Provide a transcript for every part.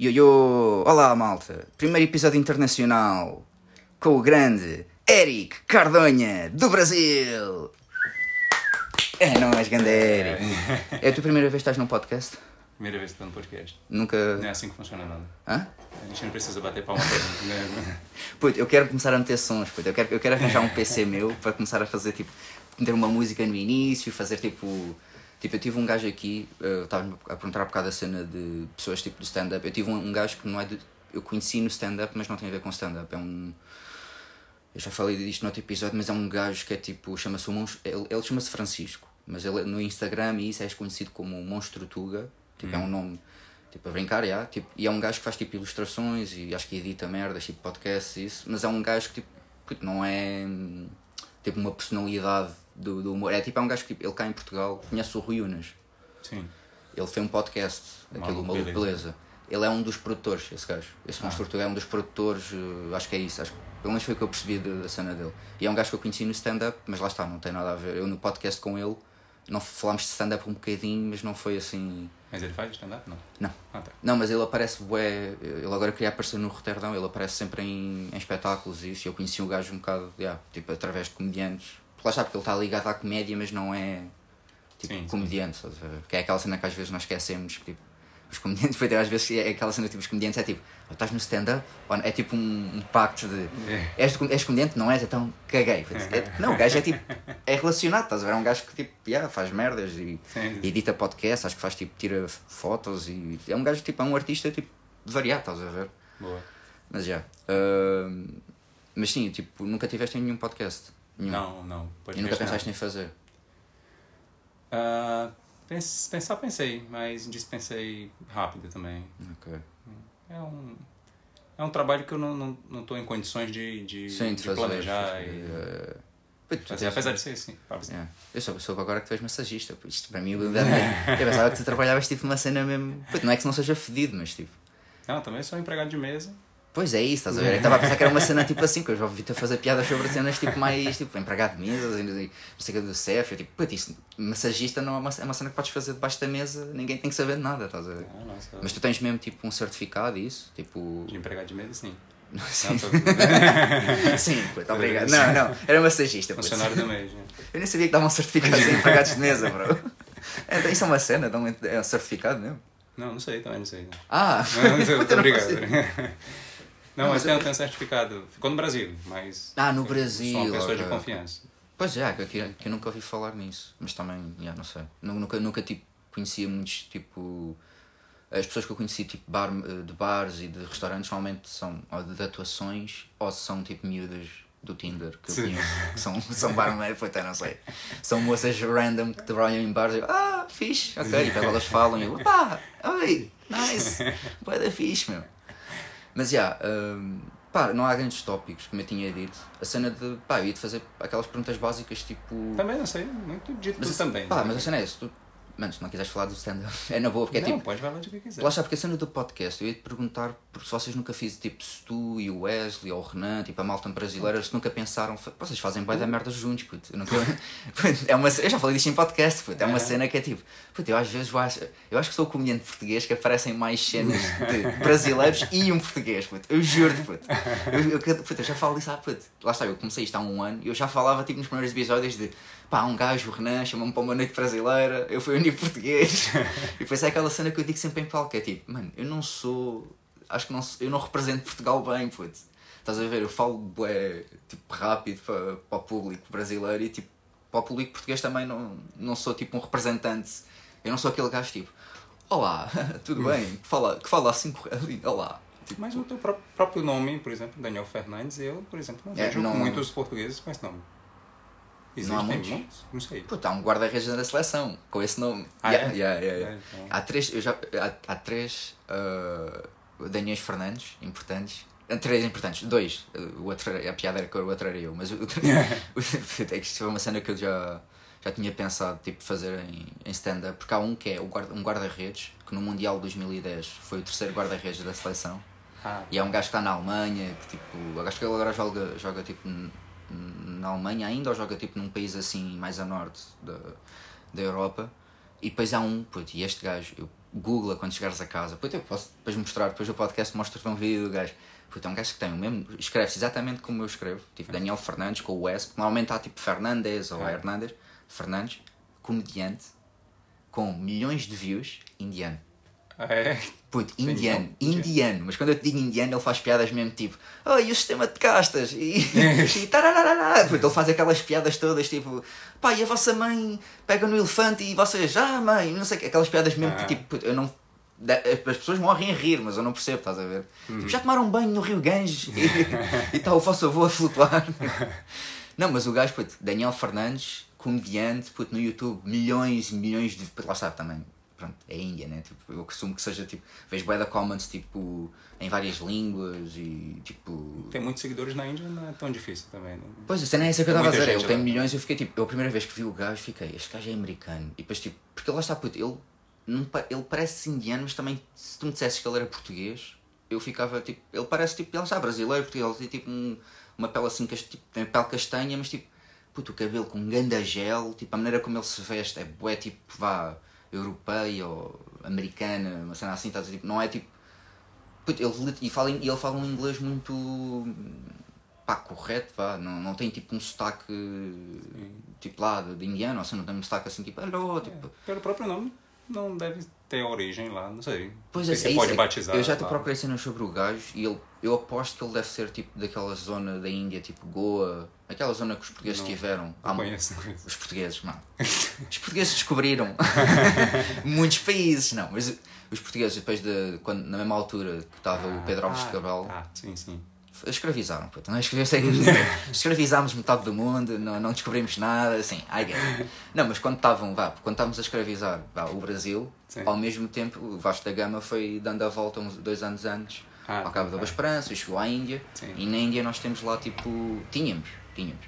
Yo, yo! Olá, malta! Primeiro episódio internacional com o grande Eric Cardonha, do Brasil! É, não és grande Eric. É a tua primeira vez que estás num podcast? Primeira vez que estou no podcast. Nunca. Não é assim que funciona nada. Hã? A gente não precisa bater palma para né? Puto, eu quero começar a meter sons, puto. Eu quero, eu quero arranjar um PC meu para começar a fazer tipo. meter uma música no início, fazer tipo. Tipo, eu tive um gajo aqui, eu estava a perguntar há bocado a cena de pessoas tipo do stand-up. Eu tive um, um gajo que não é de. Eu conheci no stand-up, mas não tem a ver com stand-up. É um. Eu já falei disto no outro episódio, mas é um gajo que é tipo. chama-se o Monstro. Ele, ele chama-se Francisco, mas ele no Instagram e isso é conhecido como Monstro Tuga. Tipo, é um nome. Tipo, a brincar, já. Tipo, e é um gajo que faz tipo ilustrações e acho que edita merdas, tipo podcasts e isso. Mas é um gajo que tipo. não é. hum, Tipo, uma personalidade do, do humor. É tipo, é um gajo que tipo, ele cá em Portugal conhece o Rui Unas. Sim. Ele tem um podcast, aquele Maluco Beleza. Beleza. Ele é um dos produtores, esse gajo. Ah. Esse monstro é um dos produtores, eh, acho que é isso. Acho, pelo menos foi o que eu percebi da, da cena dele. E é um gajo que eu conheci no stand-up, mas lá está, não tem nada a ver. Eu no podcast com ele, não falámos de stand-up um bocadinho, mas não foi assim. Mas ele faz stand-up? Não. Não. Ah, tá. Não, mas ele aparece bué. Ele agora queria aparecer no Roterdão, ele aparece sempre em, em espetáculos e isso. Eu conheci o gajo um bocado, yeah, tipo, através de comediantes. Lá está, porque ele está ligado à comédia, mas não é tipo Sim, sim. comediante, ver? Que é aquela cena que às vezes nós esquecemos. Tipo, os comediantes, depois, às vezes é aquela cena tipo, os comediantes é tipo, "Oh, estás no stand-up? É tipo um, um pacto de É. és, és comediante? Não és? Então caguei. É- não, o gajo é tipo, é relacionado, estás a ver? É um gajo que tipo, yeah, faz merdas e Sim, sim. edita podcast, acho que faz tipo, tira fotos e é um gajo tipo, é um artista tipo variado, estás a ver? Boa. Mas já. ahm, mas sim, tipo, nunca tiveste nenhum podcast. Nenhum. Não, não. E nunca não. pensaste em fazer. Ah, pens- pensar, pensei, mas dispensei rápido também. Ok. É um, é um trabalho que eu não estou não, tô em condições de, de, Sim, de planejar eh, e Puto, fazer. tens- Apesar de ser assim. Yeah. Eu soube, soube agora que tu és massagista. Isto para mim, eu eu pensava que tu trabalhavas tipo numa cena mesmo. Puto, não é que não seja fedido, mas tipo. Não, também sou empregado de mesa. Pois é isso, estás a ver? Eu estava a pensar que era uma cena tipo assim, que eu já ouvi-te a fazer piadas sobre cenas tipo mais tipo empregado de mesas e não sei o que do CEF. Eu tipo, puto, isso, massagista não é uma, é uma cena que podes fazer debaixo da mesa, ninguém tem que saber de nada, estás a ver? Ah, nossa. Mas tu tens mesmo tipo um certificado e isso? Tipo. De empregado de mesa, sim. Sim, Não, Sim, puto, obrigado. Não, não, era massagista. puto. funcionário do mês. né? Eu nem sabia que davam certificados em empregados de mesa, bro. Então, isso é uma cena, um- é um certificado mesmo. Não, não sei, também não sei. Ah, Não, não sei, puta, muito não obrigado. Não, Não, mas tem, eu- tem um certificado. Ficou no Brasil, mas. Ah, no Brasil, Sou uma pessoa ok. de confiança. Pois é, que, que, eu nunca ouvi falar nisso. Mas também, já, não sei. Nu- Nunca, nunca tipo, conhecia muitos, tipo... As pessoas que eu conheci, tipo, bar, de bares e de restaurantes, normalmente são ou de atuações ou são, tipo, miúdas do Tinder, que eu Sim. conheço. Que são, são barman, puta, não sei. São moças random que trabalham em bares e eu, ah, fixe, ok. E depois elas falam e eu, pá, oi, nice, boa da fixe, meu. Mas já, hum, pá, não há grandes tópicos, como eu tinha dito. A cena de, pá, eu ia-te fazer aquelas perguntas básicas, tipo... Também não sei, muito dito Mas, também. Pá, né? mas a cena é essa, tu... Mano, se não quiseres falar do stand-up, é na boa, porque é não, tipo... pode falar o que quiser. Lá está, porque a cena do podcast, eu ia te perguntar porque se vocês nunca fizeram, tipo, se tu e o Wesley ou o Renan, tipo, a malta brasileira, se nunca pensaram, vocês fazem bem da merda juntos, puto. Eu, nunca... É uma... eu já falei disto em podcast, puto. É uma É. cena que é tipo, puto, eu às vezes eu acho, eu acho que sou o comediante português que aparecem mais cenas de brasileiros e um português, puto. Eu juro, puto. Eu, eu, puto, eu já falo disso há, puto. Lá está, eu comecei isto há um ano e eu já falava, tipo, nos primeiros episódios de, pá, um gajo, o Renan, chamou-me para uma noite brasileira, eu fui único português. e depois é aquela cena que eu digo sempre em palco, que é tipo, mano, eu não sou, acho que não sou- eu não represento Portugal bem, puto. Estás a ver, eu falo bué, tipo, rápido para, para o público brasileiro e tipo, para o público português também não, não sou tipo um representante. Eu não sou aquele gajo tipo, olá, tudo bem? Que fala, que fala assim, corre- olá. Tipo, Mas o teu pró- próprio nome, por exemplo, Daniel Fernandes, eu, por exemplo, não É, vejo não- muitos portugueses com esse nome. Não há muitos? Não sei. Puta, há um guarda-redes da seleção com esse nome. Ah, Yeah, é? yeah, yeah. É, então. Há três, eu já, há, há três uh, Daniels Fernandes importantes. Há Três importantes, dois. Uh, O outro, a piada era que o outro era eu, mas o, é que isto foi uma cena que eu já, já tinha pensado tipo, fazer em, em stand-up. Porque há um que é o guarda, um guarda-redes, que no Mundial de 2010 foi o terceiro guarda-redes da seleção. Ah, E é um gajo que está na Alemanha, que tipo, acho que ele agora joga, joga tipo na Alemanha ainda ou joga tipo num país assim mais a norte da, da Europa. E depois há um, puto, e este gajo, eu Google quando chegares a casa. Depois eu posso depois mostrar, depois o podcast mostra-te um vídeo do gajo. Puta, é um gajo que tem o mesmo. Escreve-se exatamente como eu escrevo. Tipo Daniel Fernandes com o S. Normalmente há tipo Fernandes ou É. Hernandes. Fernandes, comediante, com milhões de views, indiano. Ah, é? Puto, indiano, indiano. mas quando eu te digo indiano, ele faz piadas mesmo tipo, oh, e o sistema de castas? E, e tarararará. Puto, ele faz aquelas piadas todas tipo, pá, e a vossa mãe pega no elefante e vocês, ah, mãe, não sei o quê, aquelas piadas mesmo que Ah. tipo, puto, eu não. As pessoas morrem a rir, mas eu não percebo, estás a ver? Uhum. Tipo, já tomaram um banho no Rio Ganges e está o vosso avô a flutuar. Não, mas o gajo, puto, Daniel Fernandes, comediante, puto, no YouTube, milhões e milhões de. puto, Lá sabe também, pronto, é Índia, né? Tipo, eu costumo que seja tipo. Vejo bué da comments tipo em várias línguas e tipo. Tem muitos seguidores na Índia, não é tão difícil também. Né? Pois, isso nem é isso que eu estava a dizer. gente Ele tem milhões e eu fiquei tipo. Eu a primeira vez que vi o gajo fiquei, este gajo é americano. E depois tipo. Porque lá está, puto, ele, não, ele parece indiano, mas também se tu me dissesses que ele era português, eu ficava tipo. Ele parece tipo. Ele está brasileiro, porque ele tem tipo um- uma pele assim, tipo, tem pele castanha, mas tipo. Puto, o cabelo com um ganda gel, tipo, a maneira como ele se veste é bué tipo, vá, europeia ou americana, uma cena assim, estás tipo, não é tipo. Puto, ele, e, fala, ele fala um inglês muito pá, correto, vá, não, não tem tipo um sotaque tipo lá de, de indiano, ou seja, não tem um sotaque assim tipo, hello, tipo. Pelo próprio nome, não deve ter origem lá, não sei. Pois Sei é, que é pode é batizar. Eu já te procurei cenas sobre o gajo e ele, eu aposto que ele deve ser tipo daquela zona da Índia, tipo Goa, aquela zona que os portugueses Não, tiveram. Não conheço, não conheço. Os portugueses, não. Os portugueses descobriram muitos países, não, mas os portugueses depois de, quando, na mesma altura que estava o Pedro Alves de Cabral, Ah, sim, sim. Escravizaram, não é? Escravizámos metade do mundo, não, não descobrimos nada, assim, I get it. Não, mas quando estavam, vá, quando estávamos a escravizar vá, o Brasil, Sim. ao mesmo tempo o Vasco Gama foi dando a volta uns dois anos antes Ah, ao Cabo da Boa. Esperança chegou à Índia. Sim. E na Índia nós temos lá tipo. Tínhamos, tínhamos.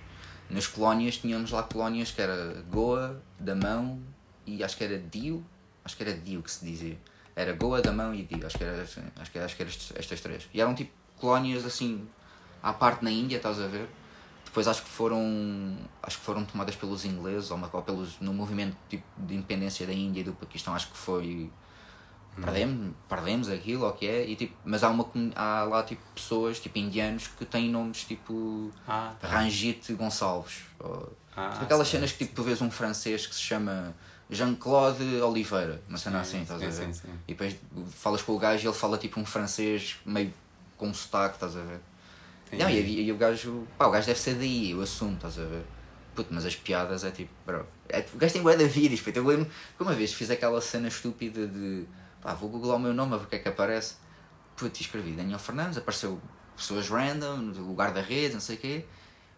Nas colónias tínhamos lá colónias que era Goa, Damão e acho que era Dio. Acho que era Dio que se dizia. Era Goa, Damão e Dio. Acho que era, acho que, acho que eram estas três. E eram tipo colónias assim à parte na Índia, estás a ver? Depois acho que foram acho que foram tomadas pelos ingleses ou, ou pelos no movimento tipo, de independência da Índia e do Paquistão acho que foi perdemos, perdemos aquilo, o que é, e, tipo, mas há, uma, há lá tipo, pessoas, tipo indianos, que têm nomes tipo Ah, tá. Rangit Gonçalves. Ou, Ah, tipo, aquelas sim. cenas que tipo, tu vês um francês que se chama Jean-Claude Oliveira, uma cena Sim, assim, estás a ver? sim, sim. E depois falas com o gajo e ele fala tipo um francês meio com sotaque, estás a ver? Não, e, e o gajo, pá, o gajo deve ser daí, eu assumo, estás a ver? Puto, mas as piadas é tipo, bro. É, o gajo tem bué de vídeos, puto. Eu lembro que uma vez fiz aquela cena estúpida de, pá, vou googlar o meu nome a ver o que é que aparece. Puto, e escrevi Daniel Fernandes, apareceu pessoas random, lugar da rede, não sei o quê.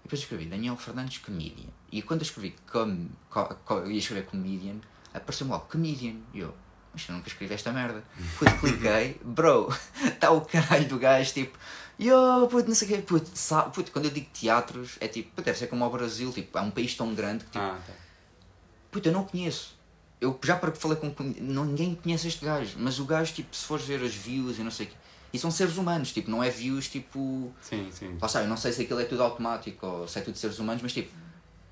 E depois escrevi Daniel Fernandes Comedian. E quando eu escrevi com, co, co, eu ia escrever Comedian, apareceu-me logo Comedian. E eu, mas eu nunca escrevi esta merda. Puto, cliquei, bro, está o caralho do gajo, tipo, yo, puto, não sei o quê, puto, sabe, puto, quando eu digo teatros, é tipo, puto, deve ser como o Brasil, tipo, é um país tão grande que, tipo, Ah, tá. puto, eu não conheço. Eu já para que falei com não, ninguém conhece este gajo, mas o gajo, tipo, se fores ver as views e não sei o quê, e são seres humanos, tipo, não é views, tipo, Sim, sim. Lá está, eu não sei se aquilo é tudo automático ou se é tudo seres humanos, mas tipo,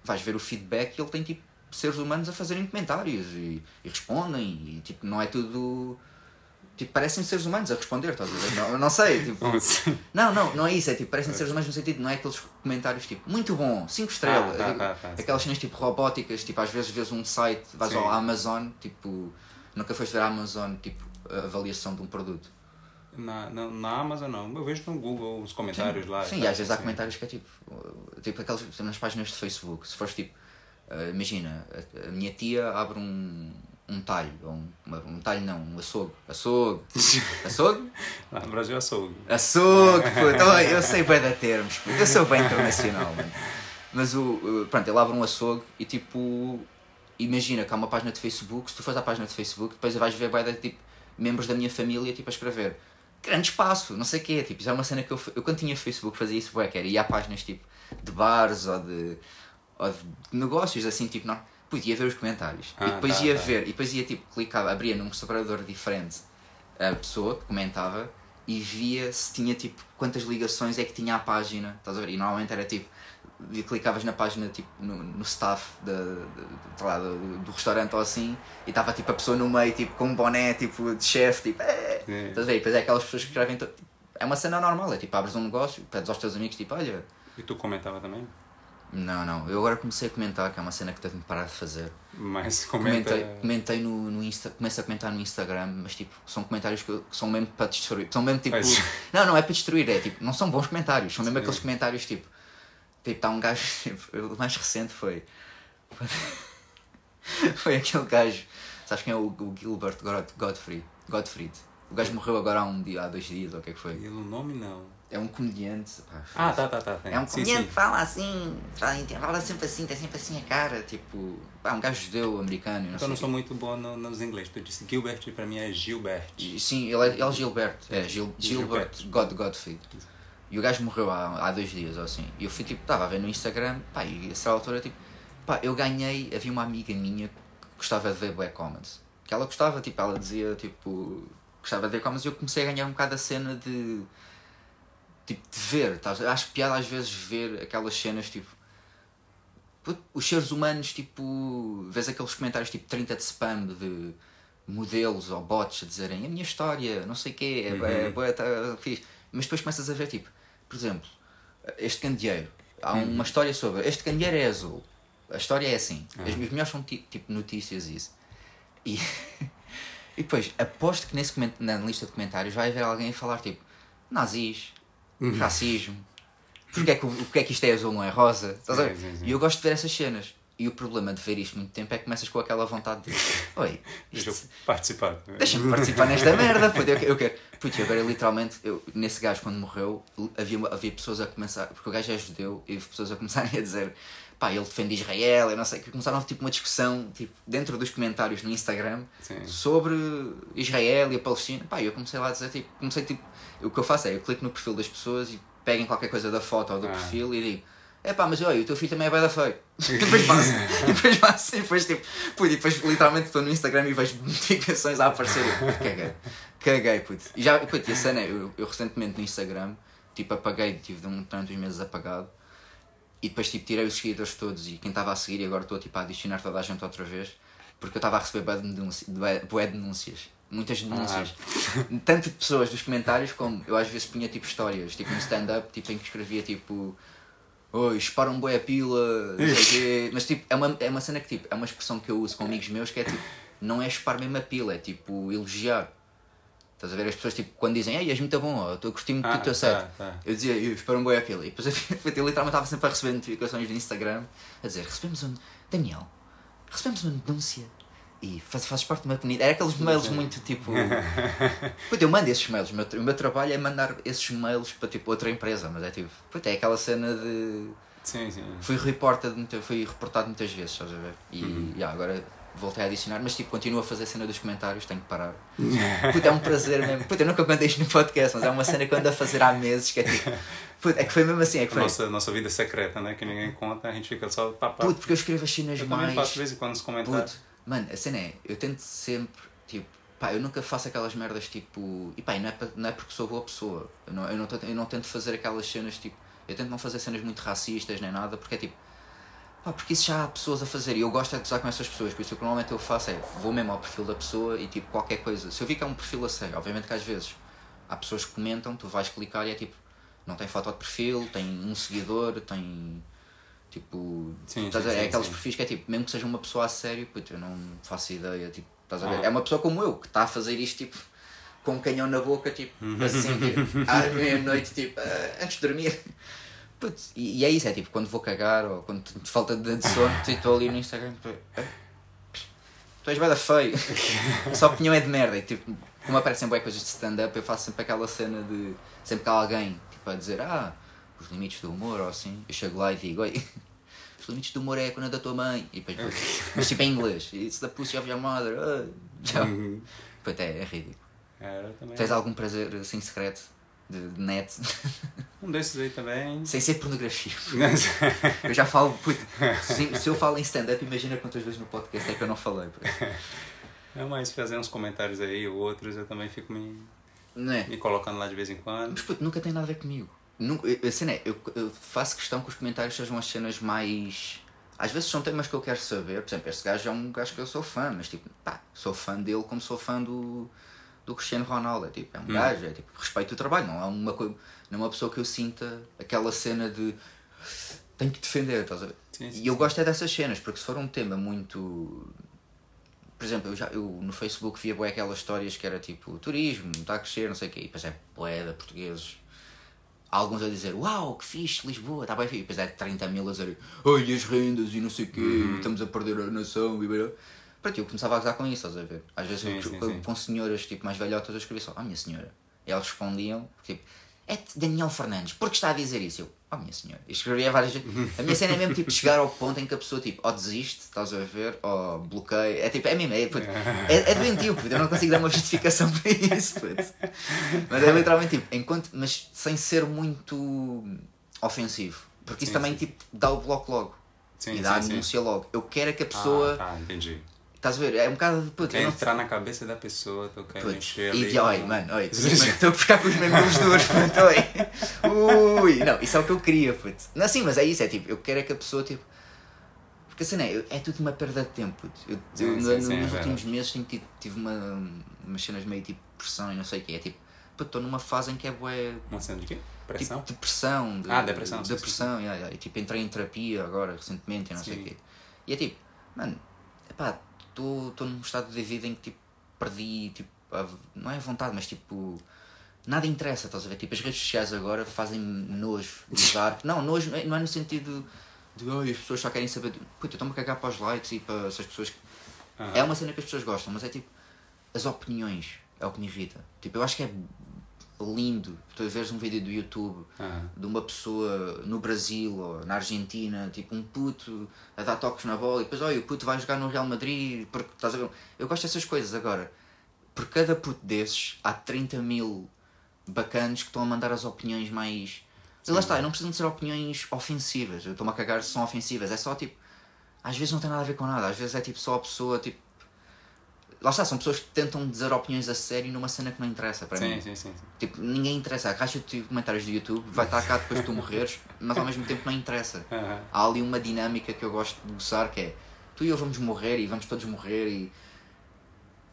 vais ver o feedback e ele tem tipo seres humanos a fazerem comentários e, e respondem e tipo, não é tudo. Tipo, parecem seres humanos a responder, estás a ver? Não, não sei, tipo. Assim? Não, não, não é isso, é tipo, parecem seres humanos no sentido, não é aqueles comentários tipo, muito bom, 5 estrelas, Ah, tá, tá, tá, aquelas cenas tipo robóticas, tipo, às vezes vês um site, vais Sim. ao Amazon, tipo, nunca foste ver a Amazon, tipo, a avaliação de um produto. Na, na, na Amazon não. Eu vejo no Google os comentários lá. Sim, e às vezes há sim. comentários que é tipo, tipo aquelas nas páginas de Facebook, se fores tipo, uh, imagina, a, a minha tia abre um, um talho, ou um, uma- um talho não, um açougue, açougue, açougue? Lá no Brasil é açougue. Açougue, puto, oh, eu sei bem dar termos, puto, eu sou bem internacional, mano. Mas o, pronto, ele abre um açougue e tipo, imagina que há uma página de Facebook, se tu fores à página de Facebook, depois vais ver vai tipo, membros da minha família tipo a escrever grande espaço, não sei o quê, tipo, isso é uma cena que eu, eu quando tinha Facebook fazia isso, bué, que era, ia a páginas tipo de bares ou de, ou de negócios assim, tipo, não, podia ver os comentários Ah, e depois tá, ia tá. ver, e depois ia tipo, clicava, abria num separador diferente a pessoa que comentava e via se tinha tipo quantas ligações é que tinha à página, estás a ver? E normalmente era tipo e clicavas na página, tipo, no, no staff de, lá, do, do, restaurante ou assim, e estava tipo a pessoa no meio, tipo, com um boné, tipo, de chefe, tipo, é. Estás a ver? Depois é aquelas pessoas que escrevem. Tipo, é uma cena normal, é tipo, abres um negócio, pedes aos teus amigos, tipo, olha. E tu comentava também? Não, não. Eu agora comecei a comentar, que é uma cena que tenho de parar de fazer. Mas comenta... Comentei, comentei no, no Insta, começo a comentar no Instagram, mas tipo, são comentários que, que são mesmo para destruir. São mesmo tipo. Mas... Não, não é para destruir, é tipo, não são bons comentários, são mesmo Sim. aqueles comentários tipo. Tipo, está um gajo. Tipo, o mais recente foi. foi aquele gajo. Sabes quem é o, o Gilbert Gottfried? Gottfried. O gajo morreu agora há um dia, há dois dias, ou o que é que foi? E o nome não. É um comediante. Pá, ah, tá, tá, tá. É um comediante que fala assim, fala, fala sempre assim, tem sempre assim a cara, tipo. É um gajo judeu americano. Não então não sou muito bom no, nos inglês. Tu disse Gilbert para mim é Gilbert. Sim, ele é, ele é Gilbert. É Gil, Gilbert, Gilbert. God, Godfrey. E o gajo morreu há, há dois dias ou assim. E eu fui tipo, estava a ver no Instagram, pá, e a essa altura tipo, pá, eu ganhei, havia uma amiga minha que gostava de ver Black Comments. Que ela gostava, tipo, ela dizia, tipo, gostava de ver Comments e eu comecei a ganhar um bocado a cena de tipo, de ver, tá? acho piada às vezes ver aquelas cenas tipo os seres humanos tipo vês aqueles comentários tipo 30 de spam de modelos ou bots a dizerem a minha história, não sei o quê, é, uhum. é, tá, fixe. mas depois começas a ver tipo, por exemplo, este candeeiro, há uhum. uma história sobre este candeeiro é azul, a história é assim, uhum. as melhores são tipo notícias isso. E, e depois aposto que nesse na lista de comentários vai haver alguém a falar tipo nazis, uhum. racismo, porque é, que, porque é que isto é azul, não é rosa? Sim, sim, sim. E eu gosto de ver essas cenas. E o problema de ver isto muito tempo é que começas com aquela vontade de Oi, deixa-me participar. Deixa-me participar nesta merda. Puto, eu, eu quero. Putz, agora literalmente, eu, nesse gajo quando morreu, havia, havia pessoas a começar, porque o gajo é judeu, e pessoas a começarem a dizer pá, ele defende Israel, eu não sei, que começaram tipo uma discussão tipo, dentro dos comentários no Instagram Sim. sobre Israel e a Palestina. Pá, eu comecei lá a dizer, tipo, comecei tipo o que eu faço é, eu clico no perfil das pessoas e pego em qualquer coisa da foto ou do ah. perfil e digo é pá, mas olha, o teu filho também é bem da feio. e depois passo, e depois passo, e depois tipo, e depois literalmente estou no Instagram e vejo notificações a aparecer. Caguei, caguei, puto. E já, puto, e a cena é, eu, eu recentemente no Instagram, tipo, apaguei, tive um tantos meses apagado. E depois tipo, tirei os seguidores todos e quem estava a seguir e agora estou tipo, a adicionar toda a gente outra vez porque eu estava a receber bué denúncias muitas denúncias. Ah. Tanto de pessoas dos comentários como eu às vezes punha tipo histórias, tipo um stand-up, tipo, em que escrevia tipo Oi, disparam boa pila, mas tipo, é uma, é uma cena que tipo, é uma expressão que eu uso com amigos meus que é tipo, não é chupar mesmo a pila, é tipo elogiar. Estás a ver as pessoas tipo, quando dizem, ei, és muito bom, estou a curtir muito ah, do teu set. Tá, tá. Eu dizia, eu espero um boi pila. E depois eu, eu literalmente estava sempre a receber notificações no Instagram a dizer, recebemos um. Daniel, recebemos uma denúncia e faz, fazes parte de uma comunidade. Era aqueles mails muito tipo. Puta, eu mando esses mails. O meu, o meu trabalho é mandar esses mails para tipo outra empresa, mas é tipo. Puta, é aquela cena de. Sim, sim. Fui, reportado, fui reportado muitas vezes, estás a ver? E uhum. yeah, agora voltei a adicionar, mas tipo, continuo a fazer a cena dos comentários, tenho que parar. Puta, é um prazer mesmo. Puta, eu nunca contei isto no podcast, mas é uma cena que eu ando a fazer há meses que é tipo. Puta, é que foi mesmo assim. É que foi... nossa, nossa vida secreta, né? Que ninguém conta, a gente fica só papá. Puta, porque eu escrevo as cenas eu mais. Eu também faço de vez em quando os comentários. Mano, a cena é, eu tento sempre, tipo, pá, eu nunca faço aquelas merdas tipo. E pá, não é, não é porque sou boa pessoa. Eu não, eu, não, eu não tento fazer aquelas cenas tipo. Eu tento não fazer cenas muito racistas nem nada, porque é tipo. Pá, porque isso já há pessoas a fazer e eu gosto é de usar com essas pessoas, por isso o que normalmente eu faço é vou mesmo ao perfil da pessoa e tipo qualquer coisa. Se eu vi que é um perfil a sério, obviamente que às vezes há pessoas que comentam, tu vais clicar e é tipo, não tem foto de perfil, tem um seguidor, tem Tipo, sim, estás sim, é aqueles sim. perfis que é tipo, mesmo que seja uma pessoa a sério, puto, eu não faço ideia, tipo, estás a ver? Ah. É uma pessoa como eu, que está a fazer isto tipo com um canhão na boca, tipo, assim, tipo, à meia-noite, tipo, uh, antes de dormir. Putz, e, e, é isso, é tipo, quando vou cagar ou quando te falta de sono, estou ali no Instagram, tipo, ah, tu és bada feio, a sua opinião é de merda. E tipo, como aparecem boas coisas de stand-up, eu faço sempre aquela cena de sempre que há alguém tipo, a dizer, ah os limites do humor ou assim, eu chego lá e digo, oi, os limites do humor é a cona da tua mãe. E depois, mas tipo em inglês, it's the pussy of your mother. Uh, uhum. é, é ridículo. É, Tens algum prazer assim secreto de, de net? Um desses aí também. Sem ser pornografia. eu já falo, puto, se, se eu falo em stand-up, imagina quantas vezes no podcast é que eu não falei. É mais fazer uns comentários aí ou outros, eu também fico me, é? me colocando lá de vez em quando. Mas puto, nunca tem nada a ver comigo. Não, eu, a cena é, eu, eu faço questão que os comentários sejam as cenas mais. Às vezes são temas que eu quero saber. Por exemplo, este gajo é um gajo que eu sou fã, mas tipo, pá, sou fã dele como sou fã do, do Cristiano Ronaldo. É tipo, é um gajo, é tipo, respeito o trabalho, não é uma coisa. Não é uma pessoa que eu sinta aquela cena de tenho que defender, estás a ver? Sim, sim, e eu gosto é dessas cenas, porque se for um tema muito. Por exemplo, eu, já, eu no Facebook via bué aquelas histórias que era tipo turismo, está a crescer, não sei o quê, e depois é bué de Alguns a dizer, uau, que fixe, Lisboa, está bem fixe. E depois é 30 mil a dizer, ai, as rendas e não sei o quê, Uhum. estamos a perder a nação. E. Pronto, eu começava a gozar com isso, estás a ver? Às vezes Sim, eu, sim, com, sim. com senhoras tipo, mais velhotas eu escrevia só, ah, minha senhora. E elas respondiam, tipo, é Daniel Fernandes, por que está a dizer isso? Eu, oh minha senhora. E escrevia várias vezes. A minha cena é mesmo tipo chegar ao ponto em que a pessoa tipo, ou desiste, estás a ver, ou bloqueia. É tipo, é mesmo, é, puto, é, é doentio, puto, eu não consigo dar uma justificação para isso, puto. Mas é literalmente tipo, enquanto, mas sem ser muito ofensivo. Porque isso Sim, também sim. tipo dá o bloco logo. Sim, e dá a denúncia logo. Eu quero é que a pessoa. Ah, tá, entendi. Estás a ver? É um bocado de puto. Não- entrar na cabeça da pessoa, quer Putz, mexer E de, oi, mano, oi, estou a ficar com os membros duros, puto, oi. Ui, não, isso é o que eu queria, puto. Não, sim, mas é isso, é tipo, eu quero é que a pessoa, tipo. Porque assim, é, é tudo uma perda de tempo, puto. Eu, Sim, eu, sim, é nos últimos meses tenho tido, tive uma, umas cenas meio tipo pressão e não sei o que, é tipo, puto, estou numa fase em que é bué. Uma cena de quê? Pressão? Tipo, depressão. De, Ah, depressão, sim, Depressão, yeah, yeah. E tipo, entrei em terapia agora, recentemente, e não sei o quê. E é tipo, mano, epá, estou num estado de vida em que tipo, perdi, tipo, a- não é a vontade, mas tipo, nada interessa, estás a ver? Tipo, as redes sociais agora fazem nojo de usar. não, nojo não é, não é no sentido de, ai, as pessoas só querem saber. De... Puta, eu estou-me a cagar para os likes e para essas pessoas. É uma cena que as pessoas gostam, mas é tipo, as opiniões é o que me irrita. Tipo, eu acho que é lindo tu veres um vídeo do YouTube Aham. de uma pessoa no Brasil ou na Argentina, tipo um puto a dar toques na bola e depois, olha, o puto vai jogar no Real Madrid, porque estás a ver? Eu gosto dessas coisas agora. Por cada puto desses, há 30 mil bacanos que estão a mandar as opiniões mais. E lá está, não precisam de ser opiniões ofensivas. Eu estou-me a cagar se são ofensivas. É só tipo. Às vezes não tem nada a ver com nada. Às vezes é tipo só a pessoa tipo. Lá está, são pessoas que tentam dizer opiniões a sério numa cena que não interessa para mim. Sim, sim, sim. sim. Tipo, ninguém interessa. A caixa de comentários do YouTube vai estar cá depois de tu morreres, mas ao mesmo tempo não interessa. Aham. Há ali uma dinâmica que eu gosto de gozar que é tu e eu vamos morrer e vamos todos morrer e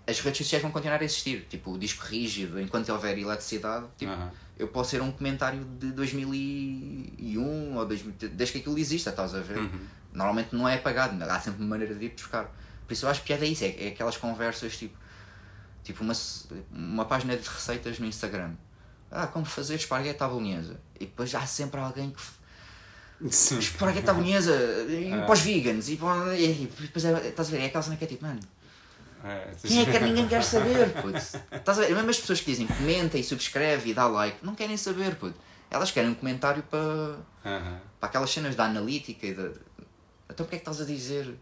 as redes sociais vão continuar a existir. Tipo, o disco rígido, enquanto houver eletricidade, tipo, Aham. eu posso ser um comentário de 2001 ou 2000, desde que aquilo exista, estás a ver? Uhum. Normalmente não é apagado, há sempre uma maneira de ir buscar. Por isso eu acho que piada é isso, é, é aquelas conversas tipo, tipo uma, uma página de receitas no Instagram. Ah, como fazer esparguete à bolonhesa. E depois há sempre alguém que. Sim. Esparguete à bolonhesa e Ah. para os vegans. E, para, e depois é, estás a ver? É aquela cena que é tipo, mano, É, quem é que ninguém quer saber, puto? Estás a ver? Mesmo as pessoas que dizem comenta e subscreve e dá like, não querem saber, puto. Elas querem um comentário para, Aham. para aquelas cenas da analítica e da. Então porque é que estás a dizer?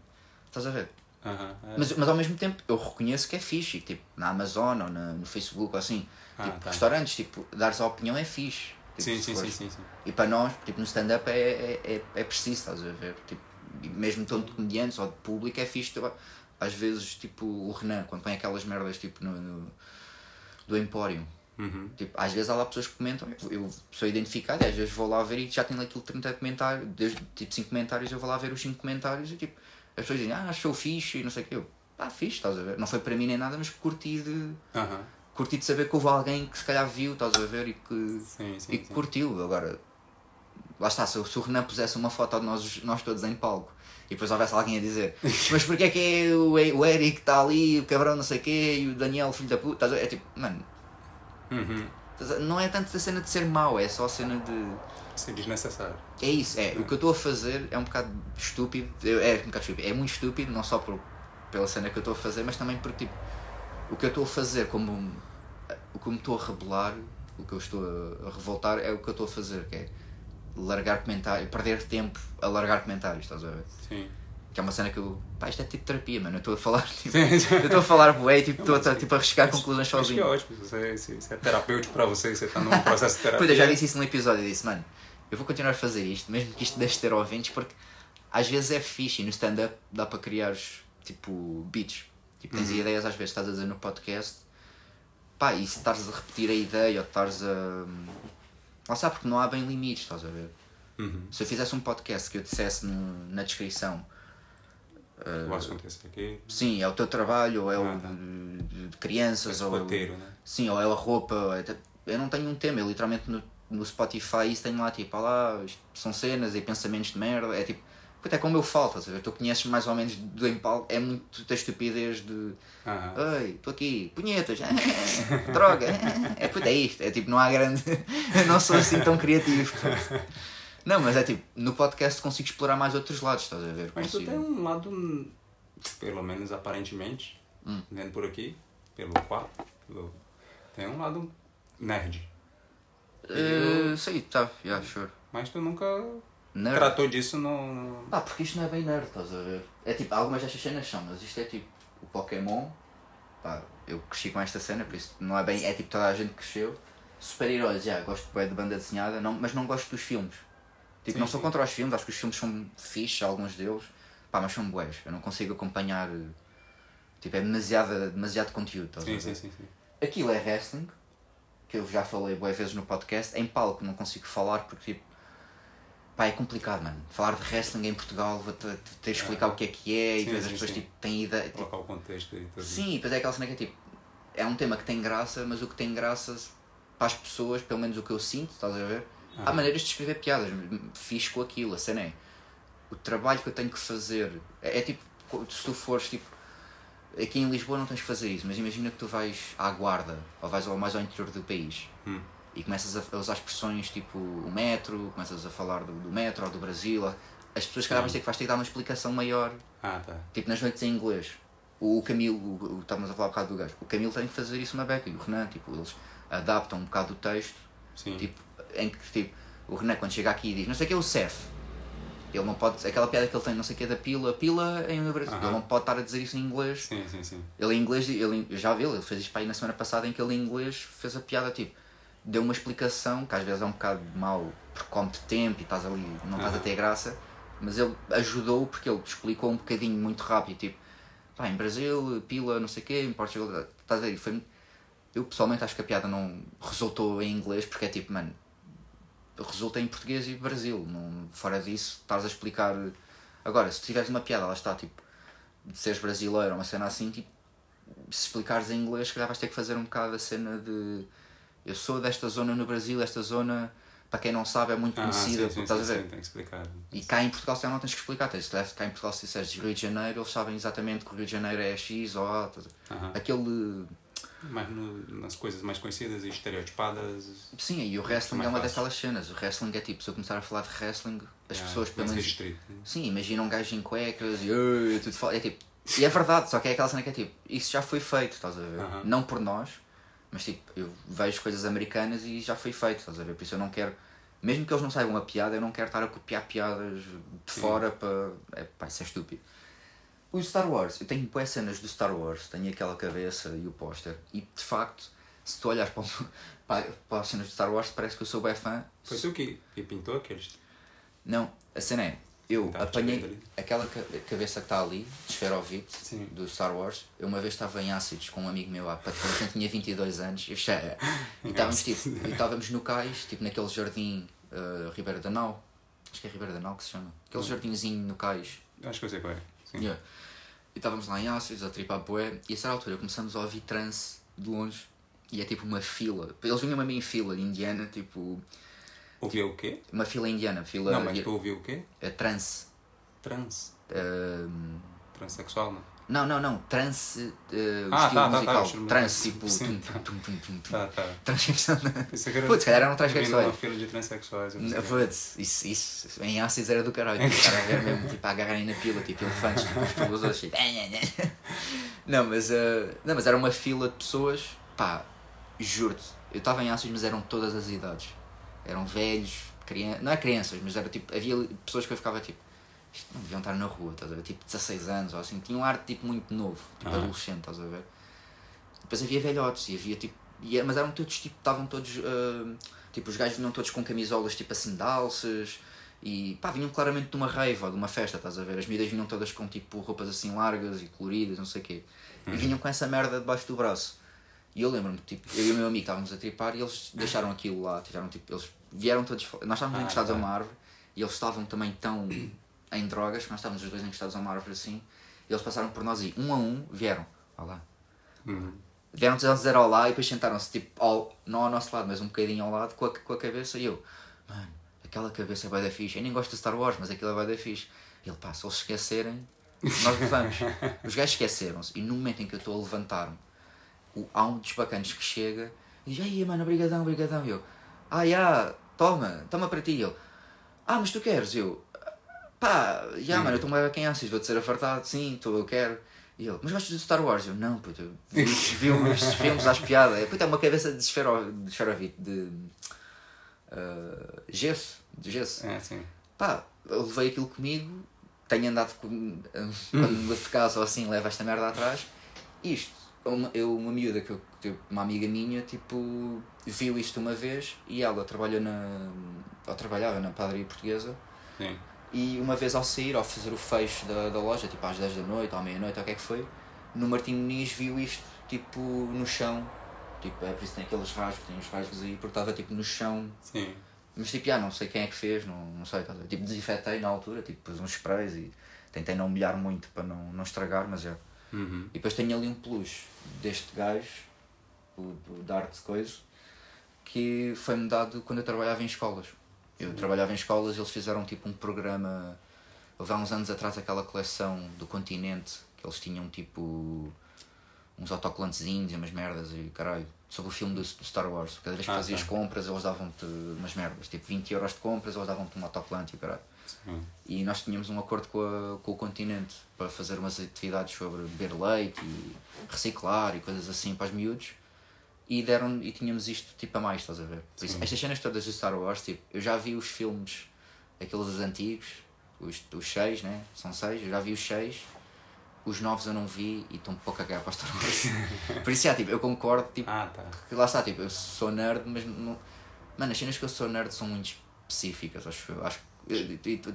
Estás a ver? É. Mas, mas ao mesmo tempo eu reconheço que é fixe, tipo, na Amazon ou na, no Facebook ou assim, Ah, tipo, tá. restaurantes, tipo, dar-se a opinião é fixe. Tipo, Sim, sim, sim, sim, sim. E para nós, tipo, no stand-up é, é, é, é preciso, estás a ver? Tipo, mesmo tanto de comediantes ou de público é fixe. tu- Às vezes, tipo, o Renan, quando põe aquelas merdas tipo no, no- do Empório, Uhum. tipo, às vezes há lá pessoas que comentam, eu, sou identificado, e às vezes vou lá ver e já lá aquilo 30 comentários, desde tipo 5 comentários, eu vou lá ver os 5 comentários e tipo, as pessoas dizem, ah, achou fixe e não sei o que. Eu, ah, fixe, estás a ver? Não foi para mim nem nada, mas curti de, curti de saber que houve alguém que se calhar viu, estás a ver, e que, Sim, sim. e que sim. curtiu. Agora, lá está, se, o- se o Renan pusesse uma foto de nós, nós todos em palco e depois houvesse alguém a dizer, mas porquê é que é o, o Eric está ali, o cabrão não sei o quê, e o Daniel, filho da puta, é tipo, mano, Uhum. Não é tanto a cena de ser mau, é só a cena de. Sim, desnecessário. É isso, é. O que eu estou a fazer é um bocado estúpido. É um bocado estúpido. É muito estúpido, não só por, pela cena que eu estou a fazer, mas também porque tipo, o que eu estou a fazer como o que eu me estou a rebelar, o que eu estou a revoltar é o que eu estou a fazer, que é largar comentários, perder tempo a largar comentários, estás a ver? Sim. Que é uma cena que eu. Pá, isto é tipo terapia, mano. Eu estou a falar, tipo, eu estou a falar bué, tipo, estou Não, mas a, tipo, a arriscar conclusões Acho que é sozinho. ótimo. Você, isso, isso é terapêutico pra você, você tá num processo de terapia. Depois eu já disse isso num episódio, eu disse, mano, eu vou continuar a fazer isto, mesmo que isto deixe de ter ouvintes, porque às vezes é fixe e no stand-up dá para criar tipo beats. Tipo, tens ideias às vezes estás a dizer no podcast, pá, e se estás a repetir a ideia ou estás a, Lá está, porque não há bem limites, estás a ver? Uhum. Se eu fizesse um podcast que eu dissesse no- na descrição O que acontece aqui. Sim, é o teu trabalho, ou é o Ah, tá. de, crianças, Esse ou é o- roteiro, né? Sim, ou é a roupa. ou é- Eu não tenho um tema, eu literalmente no, no Spotify isso tenho lá tipo, ah lá, são cenas e pensamentos de merda. É tipo, puta, é como eu falo, estás a ver? Tu conheces mais ou menos do empalco, é muito da estupidez de Aham. Ei, estou aqui, punhetas, droga, é puta, é isto. É tipo, não há grande. eu não sou assim tão criativo. puto. Não, mas é tipo, no podcast consigo explorar mais outros lados, estás a ver? Mas tu tem um lado, pelo menos aparentemente, Hum. vendo por aqui, pelo quarto, pelo- tem um lado nerd. Eh, sei, tá, yeah, sure. Mas tu nunca Nerd. tratou disso no. Ah, porque isto não é bem nerd, estás a ver? É tipo, algumas destas cenas são, mas isto é tipo o Pokémon. Pá, eu cresci com esta cena, por isso não é bem. É tipo toda a gente cresceu. Super-heróis, já, gosto bué de banda desenhada, não, mas não gosto dos filmes. Tipo, Sim, não sou sim. contra os filmes, acho que os filmes são fixes, alguns deles. Pá, mas são bués, eu não consigo acompanhar. Tipo, é demasiado, demasiado conteúdo, estás a Sim, ver? sim, sim, sim. Aquilo é wrestling, que eu já falei boas vezes no podcast. Em palco não consigo falar porque tipo. Pá, é complicado, mano. Falar de wrestling em Portugal, vou ter de explicar o que é que é e Sim, depois as pessoas tipo, têm ideia. Tipo, Colocar o contexto e tudo. sim, e depois é aquela cena que é tipo. É um tema que tem graça, mas o que tem graça para as pessoas, pelo menos o que eu sinto, estás a ver? Há Ah. maneiras de escrever piadas, fiz com aquilo, a cena é. O trabalho que eu tenho que fazer. É, é tipo, se tu fores tipo. Aqui em Lisboa não tens que fazer isso, mas imagina que tu vais à guarda, ou vais ao, mais ao interior do país Hum. e começas a, usar expressões tipo o metro, começas a falar do, do metro ou do Brasil. As pessoas, calhar, vais ter, que- vais ter que dar uma explicação maior, Ah, tá. tipo nas noites em inglês. O, Camilo, estávamos a falar um bocado do gajo, o Camilo tem que fazer isso uma beca e o Renan, tipo, eles adaptam um bocado o texto Sim. Tipo, em que tipo, o Renan quando chega aqui e diz não sei o que é o CEF. Ele não pode. Aquela piada que ele tem, não sei o que é da pila, pila é em Brasil. Ele não pode estar a dizer isso em inglês. Sim, sim, sim. Ele em inglês, ele, eu já vi, ele fez isto para aí na semana passada em que ele em inglês fez a piada tipo. Deu uma explicação que às vezes é um bocado mau porque come-te tempo e estás ali, não estás a Aham. ter graça, mas ele ajudou porque ele explicou um bocadinho muito rápido, tipo, pá, em Brasil, pila, não sei o quê, em Portugal, estás a ver? Foi, eu pessoalmente acho que a piada não resultou em inglês porque é tipo, mano, resulta em português e Brasil. Não, fora disso, estás a explicar. Agora, se tiveres uma piada, lá está, tipo, de seres brasileiro, uma cena assim, tipo, se explicares em inglês, se calhar vais ter que fazer um bocado a cena de. Eu sou desta zona no Brasil, esta zona, para quem não sabe, é muito Ah, conhecida, sim, sim, estás sim, a ver? sim, tem que explicar. E cá em Portugal, se não tens que explicar. Tens, cá em Portugal, se disseres Rio de Janeiro, eles sabem exatamente que o Rio de Janeiro é X ou A. Aquele. Mas no- nas coisas mais conhecidas e estereotipadas. Sim, e o wrestling é uma fácil. daquelas cenas. O wrestling é tipo, se eu começar a falar de wrestling, as pessoas, pelo menos. restrito. né? Sim, imagina um gajo em cuecas e tudo fala. É tipo. E é verdade, só que é aquela cena que é tipo, isso já foi feito, estás a ver? Aham. Não por nós, mas tipo, eu vejo coisas americanas e já foi feito, estás a ver? Por isso eu não quero. Mesmo que eles não saibam a piada, eu não quero estar a copiar piadas de Sim. fora para. É, pá, isso é estúpido. O Star Wars, eu tenho boas cenas do Star Wars, tenho aquela cabeça e o póster, e de facto, se tu olhas para, para, para as cenas do Star Wars, parece que eu sou bem fã. Foi tu que, que pintou aqueles. Não, a cena é, eu Tá, apanhei aquela ca- cabeça que está ali, de esferovite, do Star Wars. Eu uma vez estava em ácidos com um amigo meu, quando tinha 22 anos, eu e estávamos, tipo, e estávamos no cais, tipo naquele jardim uh, Ribeira da Nau, acho que é Ribeira da Nau que se chama, aquele Hum. jardinzinho no cais. Acho que eu sei qual é. Sim. Yeah. E estávamos lá em ácidos, a tripar bué, e a certa altura começamos a ouvir trance de longe, e é tipo uma fila, eles vinham a mim em fila, indiana, tipo, Ouviu o quê? uma fila indiana, fila, Não, mas tu ouviu o quê? é trance. Trans. Um, Transsexual, não? Não, não, não. Trance, uh, Ah, estilo tá, tá, tá, musical. o estilo trance, tipo. Tum, tá. tum, tum, tum, tum. Tá, tá. Transcrição. Era- Putz, se calhar eram transexuais. numa fila de transexuais. Putz, isso, isso em ácidos era do caralho. Cara a ver mesmo, tipo, a agarrarem na pila, tipo, elefantes, tipo, os pelos tipo. Não, mas, uh, não, mas era uma fila de pessoas, pá, juro-te. Eu estava em ácidos, mas eram todas as idades. Eram velhos, crianças. Não é crianças, mas era tipo. Havia pessoas que eu ficava tipo. Isto não deviam estar na rua, estás a ver? Tipo 16 anos ou assim. Tinha um ar tipo muito novo, tipo Aham. adolescente, estás a ver? Depois havia velhotes e havia tipo. e- mas eram todos tipo. Estavam todos. ah, tipo, os gajos vinham todos com camisolas tipo assim de alces e pá, vinham claramente de uma ou de uma festa, estás a ver? As miúdas vinham todas com tipo roupas assim largas e coloridas, não sei o quê. E vinham com essa merda debaixo do braço. E eu lembro-me, tipo, eu e o meu amigo estávamos a tripar e eles deixaram aquilo lá, tiveram tipo, eles vieram todos. Nós estávamos Ah, encostados a uma árvore e eles estavam também tão em drogas, nós estávamos os dois encostados a uma árvore assim, e eles passaram por nós e um a um vieram. Olá. Uhum. Vieram dizer olá e depois sentaram-se tipo ao, não ao nosso lado, mas um bocadinho ao lado com a, com a cabeça e eu, mano, aquela cabeça é da fixe. Eu nem gosto de Star Wars, mas aquilo é da fixe. E ele, pá, se eles esquecerem, nós levamos. Os gajos esqueceram-se e no momento em que eu estou a levantar-me, há um dos bacanos que chega e diz, ai mano, brigadão, brigadão. E eu, ah, já, toma, toma para ti. E ele, ah, mas tu queres? E eu, pá, já mano, eu estou a quem achas, vou-te ser afartado, sim, estou, eu quero. E ele, mas gostas de Star Wars? Eu, não, puto, eu vi os filmes, às piadas. Puto, é uma cabeça de esfero, de esferovite, de uh, gesso, de gesso. É, sim. Pá, eu levei aquilo comigo, tenho andado com, quando me de casa ou assim, levo esta merda atrás. Isto, uma, eu, uma miúda, que eu, tipo, uma amiga minha, tipo, viu isto uma vez e ela trabalha na, ou trabalhava na padaria portuguesa Sim. E uma vez ao sair, ao fazer o fecho da, da loja, tipo às 10 da noite, à meia-noite, ou o que é que foi, no Martim Muniz viu isto, tipo, no chão. Tipo, é por isso que tem aqueles rasgos, tem os rasgos aí, porque estava tipo no chão. Sim. Mas tipo, já não sei quem é que fez, não, não sei, ver? Tipo, desinfetei na altura, tipo, pus uns sprays e tentei não molhar muito para não, não estragar, mas já. Uhum. E depois tenho ali um peluche deste gajo, o, o Dart Coisa, que foi-me dado quando eu trabalhava em escolas. Eu trabalhava em escolas e eles fizeram tipo um programa. Houve há uns anos atrás aquela coleção do continente que eles tinham tipo uns autocolantezinhos e umas merdas e caralho. Sobre o filme do, do Star Wars. Cada vez que Ah, fazias tá. compras eles davam-te umas merdas. Tipo 20 euros de compras eles davam-te um autocolante e caralho. Sim. E nós tínhamos um acordo com, a, com o continente para fazer umas atividades sobre beber leite e reciclar e coisas assim para os miúdos. E, deram, e tínhamos isto tipo a mais, estás a ver? Por isso, estas cenas todas do Star Wars, tipo, eu já vi os filmes, aqueles antigos, os, os seis, né? São seis, eu já vi os seis. Os novos eu não vi e estou um pouco a cagar para Star Wars. Por isso, já, tipo, eu concordo, tipo, Ah, tá. que lá está, tipo, eu sou nerd, mas não. Mano, as cenas que eu sou nerd são muito específicas, acho eu. Acho Tipo,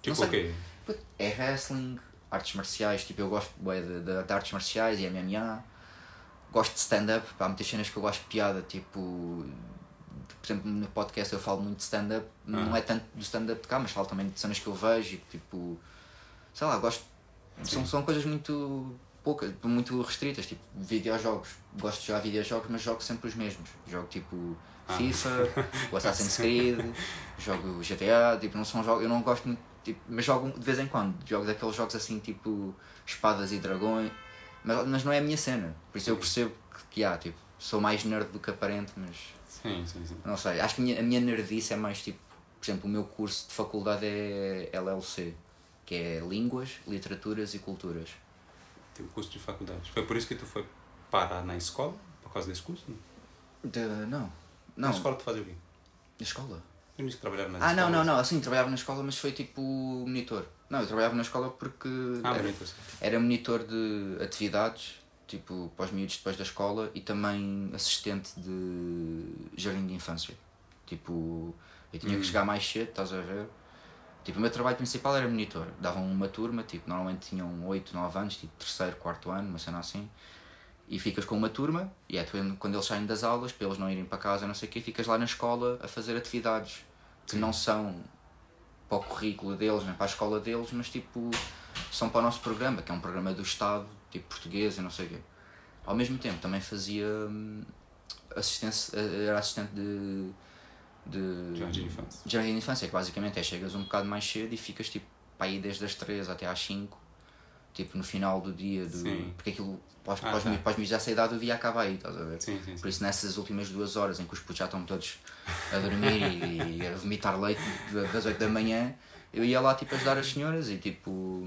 Tipo o quê? É wrestling, artes marciais, tipo, eu gosto de, de, de artes marciais e MMA. Gosto de stand-up, há muitas cenas que eu gosto de piada, tipo. Por exemplo, no podcast eu falo muito de stand-up, não Ah. é tanto do stand-up de cá, mas falo também de cenas que eu vejo e tipo. Sei lá, gosto. São, são coisas muito poucas, muito restritas, tipo videojogos. Gosto de jogar videojogos, mas jogo sempre os mesmos. Jogo tipo Ah. FIFA, o Assassin's Creed, jogo GTA, tipo, não são jogos, eu não gosto muito, tipo, mas jogo de vez em quando, jogo daqueles jogos assim tipo espadas e dragões, mas, mas não é a minha cena, por isso eu percebo que, que há, tipo, sou mais nerd do que aparente, mas Sim, sim, sim. não sei, acho que a minha, a minha nerdice é mais tipo, por exemplo, o meu curso de faculdade é LLC, que é Línguas, Literaturas e Culturas. Teu curso de faculdade. Foi por isso que tu foi parar na escola? Por causa desse curso? Não? De, não, Na não, escola tu fazia o quê? na escola. Eu disse que trabalhava na Ah, escola. não, não, não, assim, trabalhava na escola, mas foi tipo monitor. Não, eu trabalhava na escola porque Ah, era, assim. era monitor de atividades, tipo, para os miúdos depois da escola e também assistente de jardim de infância. Tipo, eu tinha Hum. que chegar mais cedo, estás a ver? Tipo, o meu trabalho principal era monitor. Davam uma turma, tipo, normalmente tinham 8, 9 anos, tipo, terceiro, quarto ano, uma cena assim. E ficas com uma turma, e é tu- quando eles saem das aulas, para eles não irem para casa, não sei o quê, ficas lá na escola a fazer atividades que não são para o currículo deles, nem para a escola deles, mas tipo, são para o nosso programa, que é um programa do Estado, tipo português e não sei o quê. Ao mesmo tempo, também fazia hum, assistência, eh, era assistente de. de Jardim de infância. de jardim de infância, que basicamente é chegas um bocado mais cedo e ficas tipo para aí desde as 3 até às 5, tipo no final do dia, do, Sim. porque aquilo os, Ah, os, tá. os miúdos dessa idade o dia acaba aí, estás a ver? Sim, sim, Por isso nessas últimas duas horas em que os putos já estão todos a dormir e, e a vomitar leite da- das 8 da manhã, eu ia lá tipo ajudar as senhoras e tipo.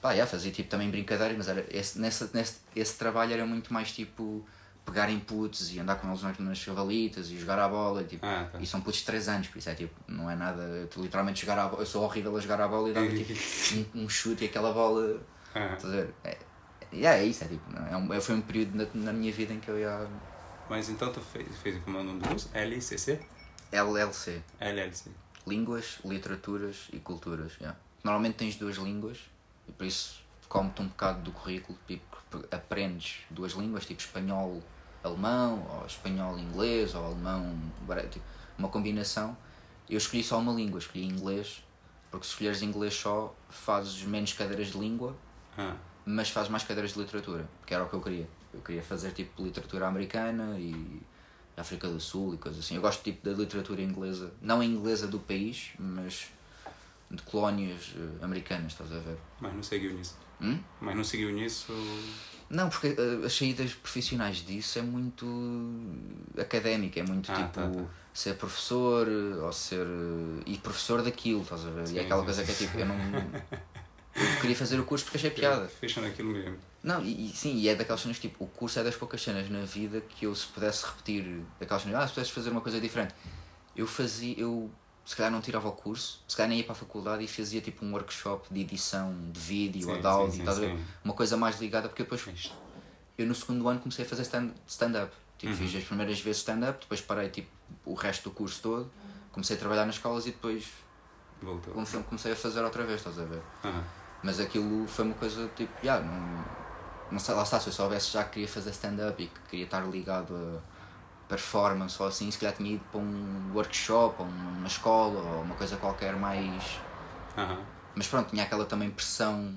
Pá, yeah, fazia tipo também brincadeiras, mas era, esse, nessa, nesse, esse trabalho era muito mais tipo pegar em putos e andar com eles nas, chavalitas e jogar à bola e, tipo, Ah, tá. e são putos de 3 anos, por isso é tipo, não é nada, tô literalmente jogar à bola, eu sou horrível a jogar à bola e dava tipo um, um chute e aquela bola, Ah, estás a ver? É, yeah, é isso, é tipo, é um, foi um período na, na minha vida em que eu ia Mas então tu fez, fez como é o nome do curso? LCC? LLC, LLC. Línguas, Literaturas e Culturas. yeah. Normalmente tens duas línguas e por isso come-te um bocado do currículo, tipo, aprendes duas línguas, tipo espanhol, alemão, ou espanhol, inglês, ou alemão, tipo, uma combinação. Eu escolhi só uma língua, escolhi inglês, porque se escolheres inglês só, fazes menos cadeiras de língua, Ah, mas fazes mais cadeiras de literatura, que era o que eu queria. Eu queria fazer tipo literatura americana e África do Sul e coisas assim. Eu gosto tipo da literatura inglesa, não a inglesa do país, mas de colónias eh, americanas, estás a ver? mas não seguiu nisso. Hum? Mas não seguiu nisso. Não, porque eh, as saídas profissionais disso é muito académica, é muito Ah, tipo tá, tá. ser professor eh, ou ser. eh, e professor daquilo, estás a ver? e Sim, é aquela coisa que é tipo, eu não. Eu queria fazer o curso porque achei piada. Fecha naquilo mesmo. Não, e, e sim, e é daquelas cenas tipo, o curso é das poucas cenas na vida que eu se pudesse repetir, aquelas cenas, ah, se pudesses fazer uma coisa diferente, eu fazia, eu se calhar não tirava o curso, se calhar nem ia para a faculdade e fazia tipo um workshop de edição de vídeo Sim, ou de áudio, sim, sim. Uma coisa mais ligada, porque depois Isto. eu no segundo ano comecei a fazer stand- stand-up. Tipo, Uhum. fiz as primeiras vezes stand-up, depois parei tipo, o resto do curso todo, comecei a trabalhar nas escolas e depois Voltou. comecei, comecei a fazer outra vez, estás a ver? Aham. Mas aquilo foi uma coisa tipo, yeah, não, não sei, lá está, se eu soubesse já que queria fazer stand-up e que queria estar ligado a performance ou assim, se calhar tinha ido para um workshop ou uma escola ou uma coisa qualquer mais. Mas pronto, tinha aquela também pressão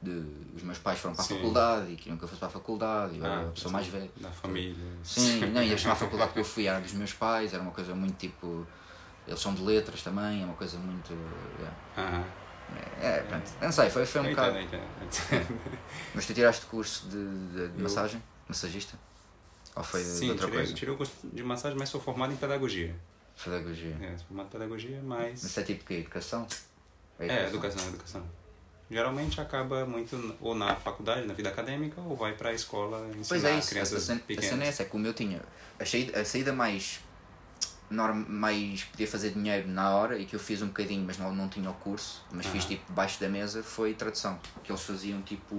de os meus pais foram para a Sim. faculdade e queriam que eu fosse para a faculdade e eu era Ah, a pessoa mais velha. Da família. Sim, não, e a faculdade que eu fui era dos meus pais, era uma coisa muito tipo. Eles são de letras também, é uma coisa muito. yeah. Aham. É, pronto, não sei, foi, foi um bocado. Mas tu tiraste curso de, de, de massagem? Massagista? Ou foi Sim, outra tirei, coisa? tirei o curso de massagem, mas sou formado em pedagogia. Pedagogia. É, sou formado em pedagogia, mas. Mas é tipo que Educação? É, educação, educação. Geralmente acaba muito ou na faculdade, na vida acadêmica, ou vai para a escola ensinar Pois é isso, a crianças a pequenas. cena é essa, é que o meu tinha. A saída, a saída mais. Norm, mais podia fazer dinheiro na hora e que eu fiz um bocadinho, mas não, não tinha o curso, mas fiz tipo debaixo da mesa, foi tradução. Que eles faziam tipo.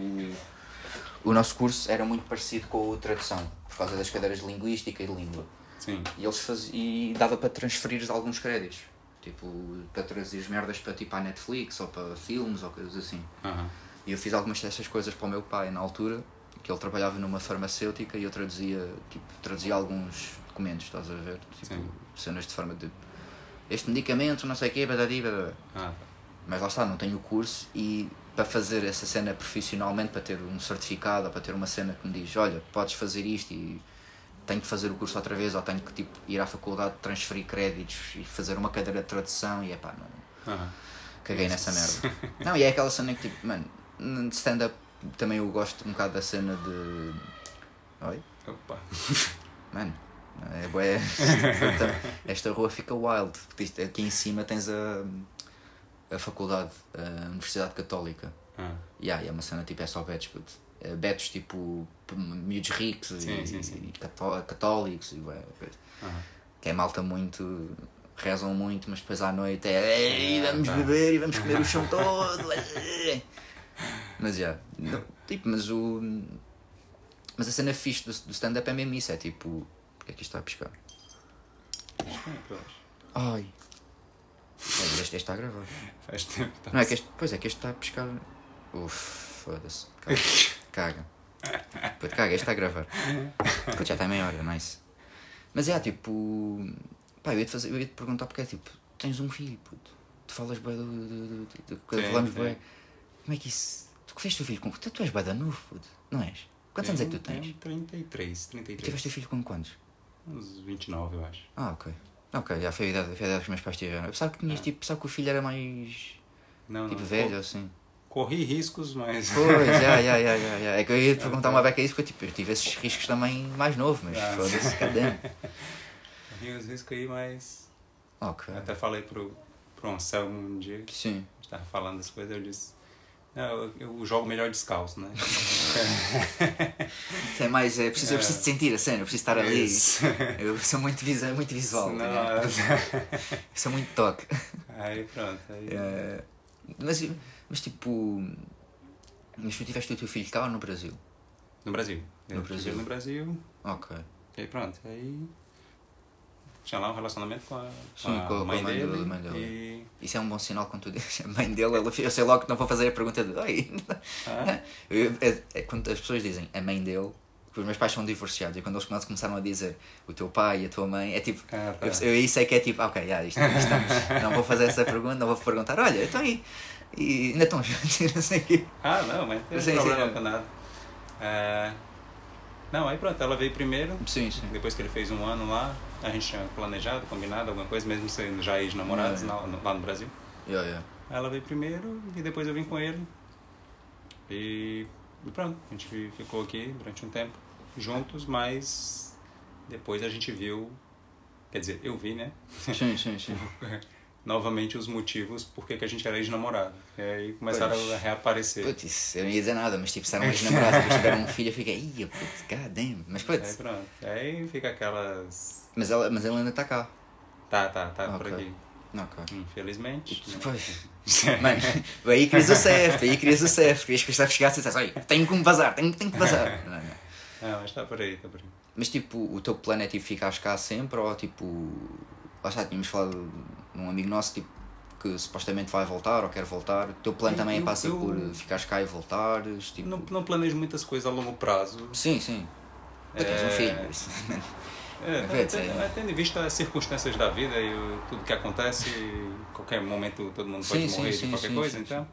O nosso curso era muito parecido com o tradução, por causa das cadeiras de linguística e de língua. Sim. E eles faziam, e dava para transferir alguns créditos. Tipo, para traduzir merdas para tipo a Netflix ou para filmes ou coisas assim. Aham. E eu fiz algumas dessas coisas para o meu pai na altura, que ele trabalhava numa farmacêutica e eu traduzia, tipo, traduzia alguns documentos, estás a ver? Tipo, Sim. cenas de forma de este medicamento, não sei o quê, badadi, badadi. Ah, Mas lá está, não tenho o curso e para fazer essa cena profissionalmente, para ter um certificado ou para ter uma cena que me diz, olha, podes fazer isto e tenho que fazer o curso outra vez ou tenho que tipo, ir à faculdade, transferir créditos e fazer uma cadeira de tradução e é pá, não, caguei nessa merda. Não, e é aquela cena que tipo, mano, de stand-up também eu gosto um bocado da cena de. Oi? Opa. Mano, é bué. Esta rua fica wild. Aqui em cima tens a, a faculdade, a Universidade Católica. Ah, E yeah, é uma cena tipo, é só betos, puto. É betos tipo, miúdos ricos Sim, e, sim, sim. e cató- católicos e coisa. aham. que é malta muito. rezam muito, mas depois à noite é. Ah, vamos tá. beber e vamos comer o chão todo. mas já. tipo, mas o. Mas a cena fixe do, do stand-up é mesmo isso, é tipo. Porque é que isto está a piscar? É. Ai. Este, está a gravar. Faz tempo. Tá. Não é que este. Pois é que este está a piscar. Uf, foda-se. Caga. Caga. Puto, caga, este está a gravar. Puto, já está meia hora, nice. Mas é, tipo. Pá, eu ia-te fazer, eu ia-te perguntar porque é tipo, tens um filho, puto. Tu falas bem do. do, do, do, Sim, falamos bem. Como é que isso. Tu que fizeste o filho com. Tu, tu és bem da novo, puto, não és? Quantos anos é que tu tens? tenho 33, 33. Tiveste o filho com quantos? Uns 29, eu acho. Ah, ok. Ok, já foi a idade, foi a idade que os meus pais tiveram. Eu pensava que tinhas Ah. tipo, pensava que o filho era mais. Não, tipo não. velho, assim. Corri riscos, mas. Pois, já, já, já, já, já. É que eu ia te perguntar uma beca isso porque tipo, eu tive esses riscos também mais novo, mas Ah. foda-se, cadê? Corri uns riscos aí, mas. Ok. Até falei pro, pro Anselmo um dia, que Sim. a gente tava falando das coisas, eu disse. Não, eu, eu jogo melhor descalço, né? É mais, é, preciso, eu preciso de sentir a cena, eu preciso estar ali. Isso. Eu sou muito, visa, muito visual. tá Não, ligado? Eu sou muito toque. aí pronto. Aí, É, mas, mas tipo. Mas tu tiveste o teu filho cá ou no Brasil? No Brasil. No Eu Brasil. No Brasil. Ok. E aí pronto. Aí tinha lá um relacionamento com a, Sim, com a- com a mãe dele. dele, mãe dele. E. Isso é um bom sinal quando tu dizes a mãe dele, eu sei logo que não vou fazer a pergunta de Oi. Ah, Eu- é, é quando as pessoas dizem a mãe dele, porque os meus pais são divorciados e quando eles começaram a dizer o teu pai e a tua mãe, é tipo, Ah, tá. eu, eu aí sei que é tipo, ok, yeah, isto, isto estamos, não vou fazer essa pergunta, não vou perguntar, olha, então aí, e ainda estão juntos, não sei o quê. Ah, não, mas não tem problema é. com nada. É, Não, aí pronto, ela veio primeiro. Sim, sim. Depois que ele fez um ano lá, a gente tinha planejado, combinado alguma coisa, mesmo sendo já ex-namorados É. lá, no- lá no Brasil. Yeah, yeah. Ela veio primeiro e depois eu vim com ele. E, e pronto, a gente fi- ficou aqui durante um tempo juntos, mas depois a gente viu, quer dizer, eu vi, né? Sim, sim, sim. Novamente os motivos por que a gente era ex-namorado. E aí começaram Pois. a reaparecer. Putz, eu não ia dizer nada, mas tipo, se eram ex-namorados, depois tiveram um filho, eu fiquei, ia, putz, damn. Mas Aí putz, pronto. Aí fica aquelas. mas ela, mas ela ainda está cá. Tá, tá, tá por Ok. aqui. Ok. Infelizmente. né? Pois. Mano, aí querias o CEF, aí querias o CEF, querias que o CEF chegasse e dissesse, olha, tenho que me vazar, tenho, tenho que vazar. Não, não. Ah, mas tá por aí, tá por aí. Mas tipo, o teu plano é tipo ficares cá sempre ou tipo. Lá está, tínhamos falado num amigo nosso tipo, que supostamente vai voltar ou quer voltar. O teu plano Eu- também eu- passa eu- por ficares cá e voltares. Tipo... Não, não planejo muitas coisas a longo prazo. Sim, sim. Tu tens um É. filho. isso. É, É, tendo, em vista as circunstâncias da vida e o- tudo que acontece, qualquer momento todo mundo pode Sim, morrer sim, de qualquer sim, coisa, então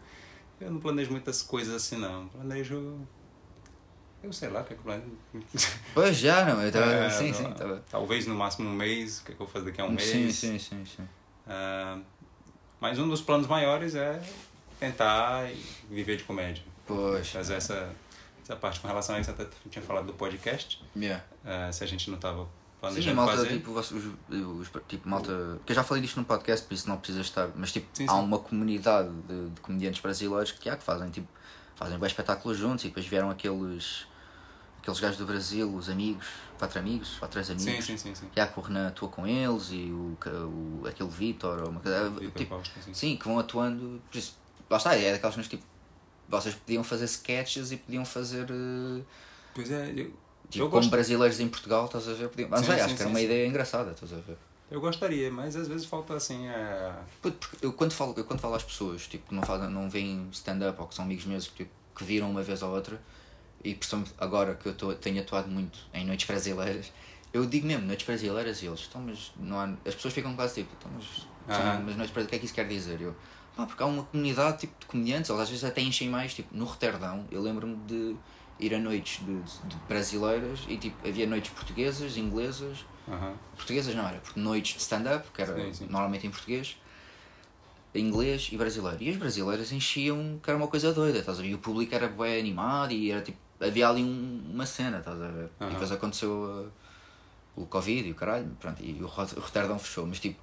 eu não planejo muitas coisas assim não. Planejo. Eu sei lá o que é que planejo. Pois já, não. Eu tava... É, sim, não- sim, tava. Talvez no máximo um mês, o que, é que eu vou fazer daqui a um mês. Sim, sim, sim, sim. Ah, mas um dos planos maiores é tentar viver de comédia. Pois. Fazer essa, essa parte com relação a isso, até tinha falado do podcast, Yeah. ah, se a gente não estava Sim, planejando malta, fazer. tipo, vocês- os, os- tipo, malta. Que eu já falei disto no podcast, por isso não precisa estar. Mas, tipo, Sim, há sim. uma comunidade de, de comediantes brasileiros que, há, que fazem, tipo, fazem bem espetáculos juntos e depois vieram aqueles. aqueles gajos do Brasil, os amigos, quatro amigos, ou três amigos. sim, sim, sim, sim. Há que o Renan atua com eles e o, o, aquele Vitor, ou uma coisa. Tipo, Costa, sim. sim, que vão atuando. Por isso, lá está, é daquelas coisas tipo. Vocês podiam fazer sketches e podiam fazer. eh, Pois é, eu, Tipo, eu, como gosto, brasileiros em Portugal, estás a ver? Podiam... Mas Sim, vai, sim, acho que era uma ideia engraçada, estás a ver? eu gostaria, mas às vezes falta assim a. Eu quando falo, eu quando falo às pessoas tipo, que não, não veem stand-up ou que são amigos meus que, tipo, que viram uma vez ou outra, e principalmente agora que eu tô, tenho atuado muito em noites brasileiras, eu digo mesmo, noites brasileiras e eles, então, mas não há, as pessoas ficam quase tipo, então, mas, Ah. mas noites brasileiras, o que é que isso quer dizer? Eu, pá, porque há uma comunidade tipo, de comediantes, eles às vezes até enchem mais, tipo, no Roterdão, eu lembro-me de ir a noites de, de brasileiras e tipo, havia noites portuguesas, inglesas, portuguesas não era, porque noites de stand-up, que era Sim, sim. normalmente em português, inglês e brasileiro. E as brasileiras enchiam, que era uma coisa doida, estás a ver? E o público era bem animado e era tipo, havia ali um- uma cena, estás a ver? E Aham. depois aconteceu uh, o Covid e o caralho, pronto, e o Rot- o Roterdão fechou, mas tipo,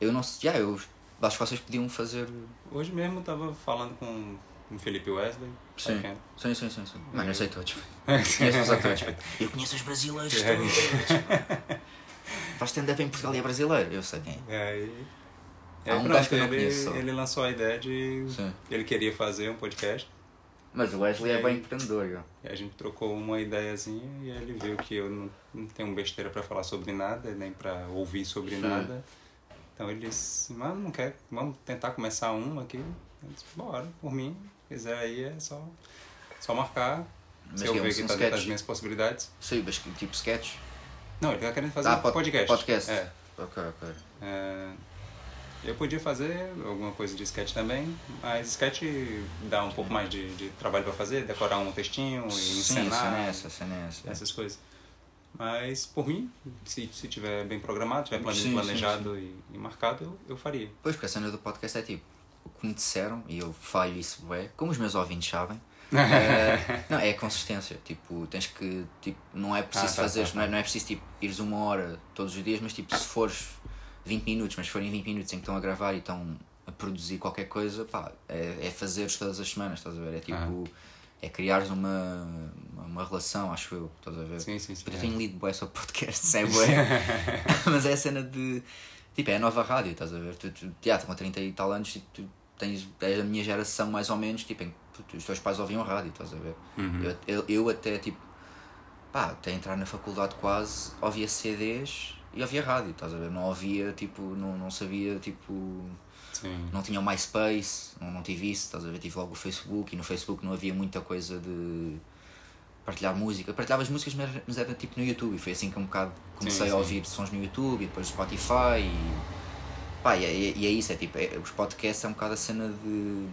eu não sei, já, eu acho que vocês podiam fazer. Hoje mesmo eu tava falando com o Felipe Wesley. Sim, é? sim, sim, sim. sim. Mano, eu sei todos. Conheço os atores. Eu conheço os brasileiros todos. Faz stand-up em Portugal e é brasileiro, eu sei quem é. É, e- é, um pronto, que ele, conheço ele lançou a ideia de. Sim. Ele queria fazer um podcast. Mas o Wesley é bem empreendedor. E a gente trocou uma ideiazinha e ele viu que eu não, não tenho besteira pra falar sobre nada, nem pra ouvir sobre Sim. nada. Então ele disse, mano, não quer, vamos tentar começar um aqui. Eu disse, bora, por mim, se quiser aí é só, só marcar. Mas se eu é um- ver que um tá dentro das minhas possibilidades. Sim, mas tipo sketch? Não, ele tá querendo fazer Ah, um pod- podcast. podcast. É. Ok, ok. É, eu podia fazer alguma coisa de sketch também, mas sketch dá um pouco mais de, de trabalho pra fazer, decorar um textinho e Sim, encenar. cena é essa, cena é essa. essas coisas. Mas, por mim, se, se tiver bem programado, tiver plane- Sim, sim, planejado E, e marcado, eu, eu faria. Pois, porque a cena do podcast é tipo, o que me disseram, e eu falho isso é, como os meus ouvintes sabem, é, não, é a consistência. Tipo, tens que, tipo, não é preciso Ah, tá, fazer, tá, não, é, não é preciso tipo, ires uma hora todos os dias, mas tipo, se fores 20 minutos, mas se forem 20 minutos em que estão a gravar e estão a produzir qualquer coisa, pá, é, é fazeres todas as semanas, estás a ver? É tipo, é criares uma, uma, relação, acho eu, estás a ver? Sim, sim, sim. Eu tenho lido bué sobre podcasts, é bué. Mas é a cena de. Tipo, é a nova rádio, estás a ver? Tu, tu já, com 30 e tal anos, tipo, tu tens. És da minha geração, mais ou menos, tipo, em que os teus pais ouviam rádio, estás a ver? Uhum. Eu, eu, eu até, tipo. Pá, até entrar na faculdade quase, ouvia CDs e ouvia rádio, estás a ver? Não ouvia, tipo, não, não sabia, tipo. Sim. Não tinha o MySpace, não, não tive isso, estás a ver? Tive logo o Facebook e no Facebook não havia muita coisa de. partilhar música. Partilhava as músicas, mas era, mas era tipo no YouTube. E foi assim que um bocado comecei Sim, a sim. ouvir sons no YouTube e depois Spotify. E, pá, e, é- e é isso, é tipo, é, os podcasts é um bocado a cena de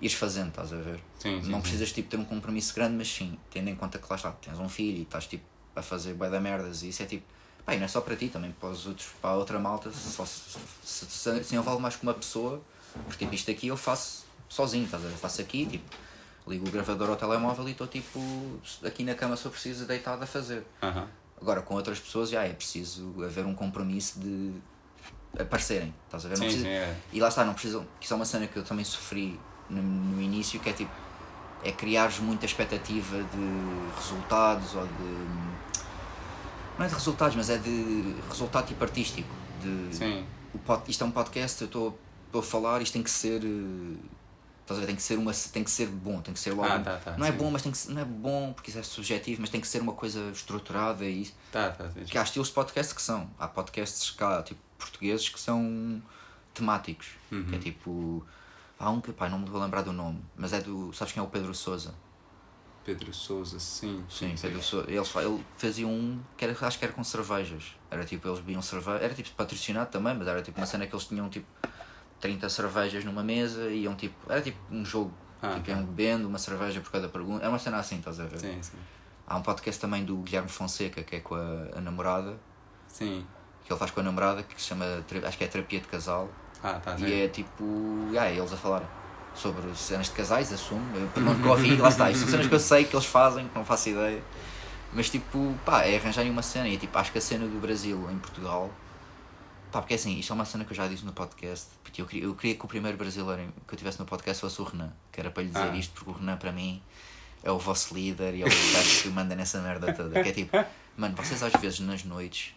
ires fazendo, estás a ver? Sim, não precisas tipo, ter um compromisso grande, mas sim, tendo em conta que lá está, tens um filho e estás tipo a fazer bué da merdas e isso é tipo, pá, e não é só para ti, também para os outros, para a outra malta, só se, se, se, se envolve mais com uma pessoa, porque tipo, isto aqui eu faço sozinho, estás a ver? Faço aqui, tipo, ligo o gravador ao telemóvel e estou tipo aqui na cama se eu preciso deitado a fazer. Agora com outras pessoas já é preciso haver um compromisso de aparecerem, estás a ver? Sim, precisa- sim, é. e lá está, não precisam. Que isso é uma cena que eu também sofri no, no início, que é tipo. É criares muita expectativa de resultados ou de. Não é de resultados, mas é de resultado tipo artístico. De, Sim. o pod, isto é um podcast, eu estou a falar, isto tem que ser. eh, Estás a ver? Tem que ser, uma, tem que ser bom, tem que ser logo. Ah, tá, tá, não é sim. bom, mas tem que não é bom porque isso é subjetivo, mas tem que ser uma coisa estruturada e isso. Tá, tá. Que há estilos de podcast que são. Há podcasts cá, tipo, portugueses que são temáticos. Uhum. Que é tipo. Há um que, pá, não me vou lembrar do nome, mas é do. Sabes quem é o Pedro Souza? Pedro Souza, sim. Sim. Pedro Souza. Eles, fa- ele fazia um que era, acho que era com cervejas. Era tipo, eles bebiam cerveja. Era tipo patrocinado também, mas era tipo uma cena que eles tinham tipo 30 cervejas numa mesa e iam tipo. Era tipo um jogo. Ah, tipo, iam bebendo uma cerveja por cada pergunta. Era uma cena assim, estás a ver? Sim, sim. Há um podcast também do Guilherme Fonseca, que é com a, a namorada, Sim. que ele faz com a namorada, que se chama, acho que é Terapia de Casal. Ah, tá. sim. E é tipo. Ah, eles a falar sobre cenas de casais, assumo. Eu pelo nunca ouvi, lá está. Isto são cenas que eu sei que eles fazem, que não faço ideia. Mas tipo, pá, é arranjarem uma cena. E tipo, acho que a cena do Brasil em Portugal. Pá, porque assim, isto é uma cena que eu já disse no podcast. Porque eu queria, eu queria que o primeiro brasileiro que eu tivesse no podcast fosse o Renan. Que era para lhe dizer Ah. isto, porque o Renan para mim é o vosso líder e é o gajo que manda nessa merda toda. Que é tipo, mano, vocês às vezes nas noites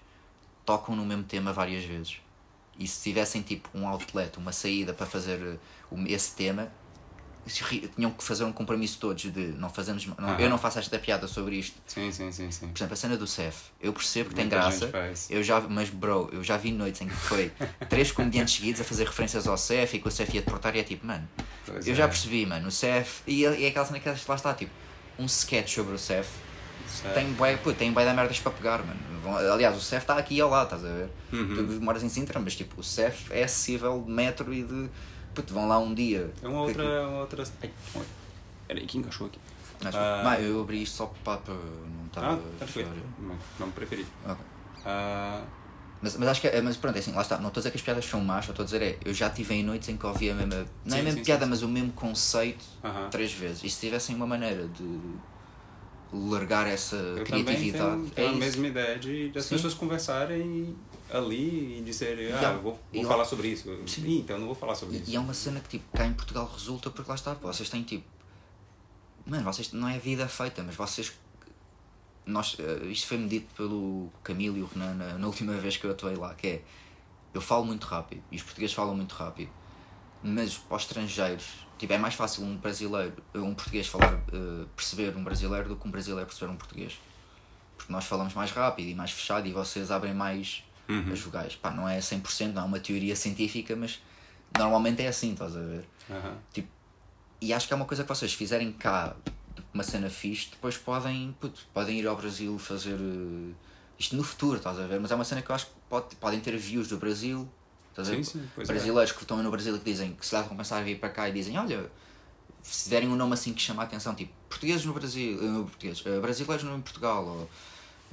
tocam no mesmo tema várias vezes. E se tivessem tipo um outlet, uma saída para fazer o- esse tema, tinham que fazer um compromisso todos de não fazemos, não, eu não faço esta piada sobre isto. Sim, sim, sim, sim. Por exemplo, a cena do CEF, eu percebo que tem Muita graça. gente faz. Eu já, mas bro, eu já vi noites em que foi três comediantes seguidos a fazer referências ao CEF e que o CEF ia deportar e é tipo, mano, Pois eu é. já percebi, mano, o CEF, e é e é aquela cena que lá está, tipo, um sketch sobre o CEF É- tem bué, pô, tem bué da merdas para pegar, mano. Aliás, o CEF está aqui ao lado, estás a ver? Uhum. Tu moras em Sintra, mas tipo, o CEF é acessível de metro e de. Puto, vão lá um dia. É uma outra. Uma outra... Ai, oi. Peraí, que encaixou aqui. Mas, Ah. mas eu abri isto só para, não estar Ah, perfeito. história. Não, não preferi. Ok. Ah, Mas, mas acho que é, mas pronto, é assim, lá está. Não estou a dizer que as piadas são más, só estou a dizer é, eu já tive em noites em que ouvia a mesma. Não é Sim, a mesma sim, piada, sim, mas o mesmo conceito Aham. três vezes. E se tivessem uma maneira de largar essa eu criatividade. tenho, é tenho a isso. mesma ideia de, de as Sim. pessoas conversarem ali e dizer, ah, vou, vou falar sobre isso. Sim. Ih, então não vou falar sobre E, isso. e é uma cena que tipo, cá em Portugal resulta porque lá está, vocês têm tipo. Mano, vocês não é vida feita, mas vocês. Nós, eh, isto foi-me dito pelo Camilo e o Renan na, na última vez que eu atuei lá, que é eu falo muito rápido e os portugueses falam muito rápido, mas para os estrangeiros, tipo, é mais fácil um brasileiro, um português falar, eh, perceber um brasileiro do que um brasileiro perceber um português. Porque nós falamos mais rápido e mais fechado e vocês abrem mais Uhum. as vogais. Pá, não é 100%, não é uma teoria científica, mas normalmente é assim, estás a ver? Aham. Tipo, e acho que é uma coisa que vocês fizerem cá, uma cena fixe, depois podem, puto, podem ir ao Brasil fazer eh, isto no futuro, estás a ver? Mas é uma cena que eu acho que pode, podem ter views do Brasil, ver? Sim, sim, é. Brasileiros que estão no Brasil que dizem que se lá vão pensar a vir para cá e dizem, olha, se derem um nome assim que chama a atenção, tipo, portugueses no Brasil, eh, portugueses, eh, brasileiros no Portugal, ou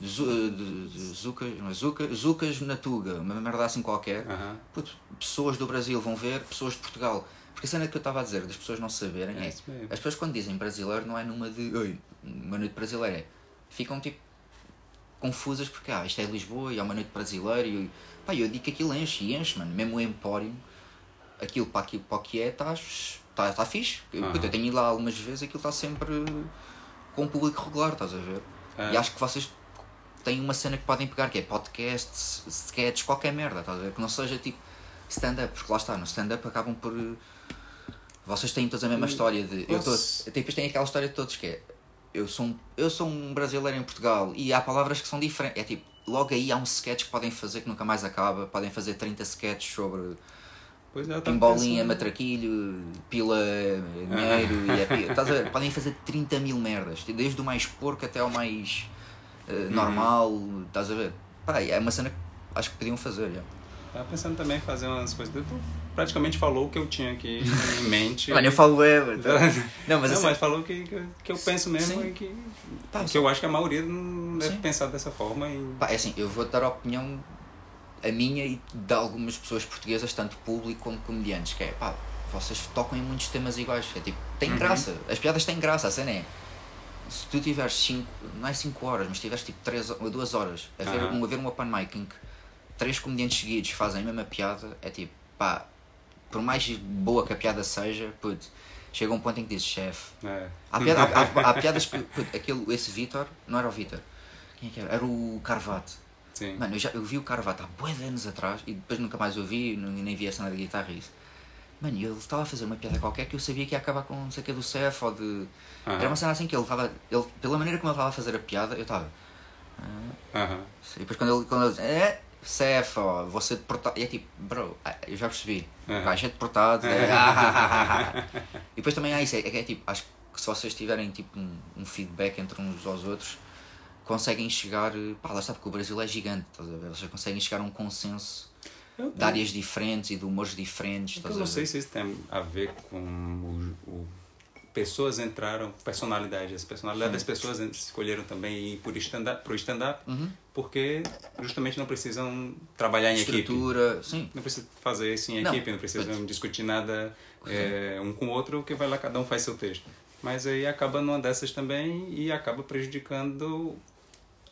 eh, Zucas, não é? Zuca- Zucas na Tuga, uma merda assim qualquer, Aham. Puto, pessoas do Brasil vão ver, pessoas de Portugal. Porque a cena que eu estava a dizer, das pessoas não saberem, É é. As pessoas quando dizem brasileiro não é numa de. Oi, uma noite brasileira. É. Ficam tipo. confusas porque ah, isto é Lisboa e é uma noite brasileira e. Pá, eu digo que aquilo enche e enche, mano. Mesmo o Empório, aquilo para, aquilo, para o que é, está tá, tá fixe. Eu, eu tenho ido lá algumas vezes aquilo está sempre com um público regular, estás a ver? É. E acho que vocês têm uma cena que podem pegar, que é podcasts, sketches, qualquer merda, estás a ver? Que não seja tipo stand-up, porque lá está, no stand-up acabam por. Vocês têm todos a mesma Hum, história de. Eu tô, depois tem aquela história de todos que é. Eu sou, um, eu sou um brasileiro em Portugal e há palavras que são diferentes. É tipo, logo aí há um sketch que podem fazer que nunca mais acaba. Podem fazer 30 sketches sobre Pois é, Pimbolinha, matraquilho, pila, dinheiro e é pila. Estás a ver? Podem fazer 30 mil merdas, desde o mais porco até ao mais eh, normal, estás a ver? Pá, é uma cena que acho que podiam fazer. já. Tava pensando também em fazer umas coisas. Tu praticamente falou o que eu tinha aqui em mente. Mano, eu falo é. Não, mas, não, assim, mas falou que, que, eu- penso mesmo Sim. e que, Pá, que eu acho que a maioria não deve Sim. pensar dessa forma. E, Pá, é assim, eu vou dar a opinião a minha e de algumas pessoas portuguesas, tanto público como comediantes, que é pá, vocês tocam em muitos temas iguais. É tipo, tem Uhum. graça. As piadas têm graça, a cena é. Se tu tiveres 5, não é 5 horas, mas tiveres tipo 3 ou 2 horas a ver, Aham. um, a ver um open mic em que três comediantes seguidos fazem a mesma piada, é tipo, pá, por mais boa que a piada seja, puto, chega um ponto em que dizes, chefe, é. Há, piada- há- há- há piadas que. puto, Aquele, esse Vitor, não era o Vitor. Quem é que era? Era o Carvato. Sim. Mano, eu, já, eu vi o Carvato há bué anos atrás e depois nunca mais ouvi, nem vi a cena da guitarra e isso. Mano, ele estava a fazer uma piada qualquer que eu sabia que ia acabar com não sei o que do CEF ou de. Aham. Era uma cena assim que ele estava. Ele, pela maneira como ele estava a fazer a piada, eu estava. Aham. E depois quando ele, quando ele é, CEF, ó, ser deportado. E é tipo, bro, ah, eu já percebi. Aham. Vai ser deportado. é, ah, ah. e depois também há isso, é, que é tipo, acho que se vocês tiverem tipo um, um feedback entre uns aos outros, conseguem chegar. Pá, lá está porque o Brasil é gigante, estás a ver? Vocês conseguem chegar a um consenso Eu, de áreas diferentes e de humores diferentes. eu Estás a não sei se isso tem a ver com o, o- pessoas entraram, personalidade, as personalidades das pessoas escolheram também ir stand-up, pro stand-up, Uhum. porque justamente não precisam trabalhar em equipe. Estrutura, sim. Não precisa fazer isso em Não, equipe, não precisam discutir nada é, um com o outro, que vai lá, cada um faz seu texto. Mas aí acaba numa dessas também e acaba prejudicando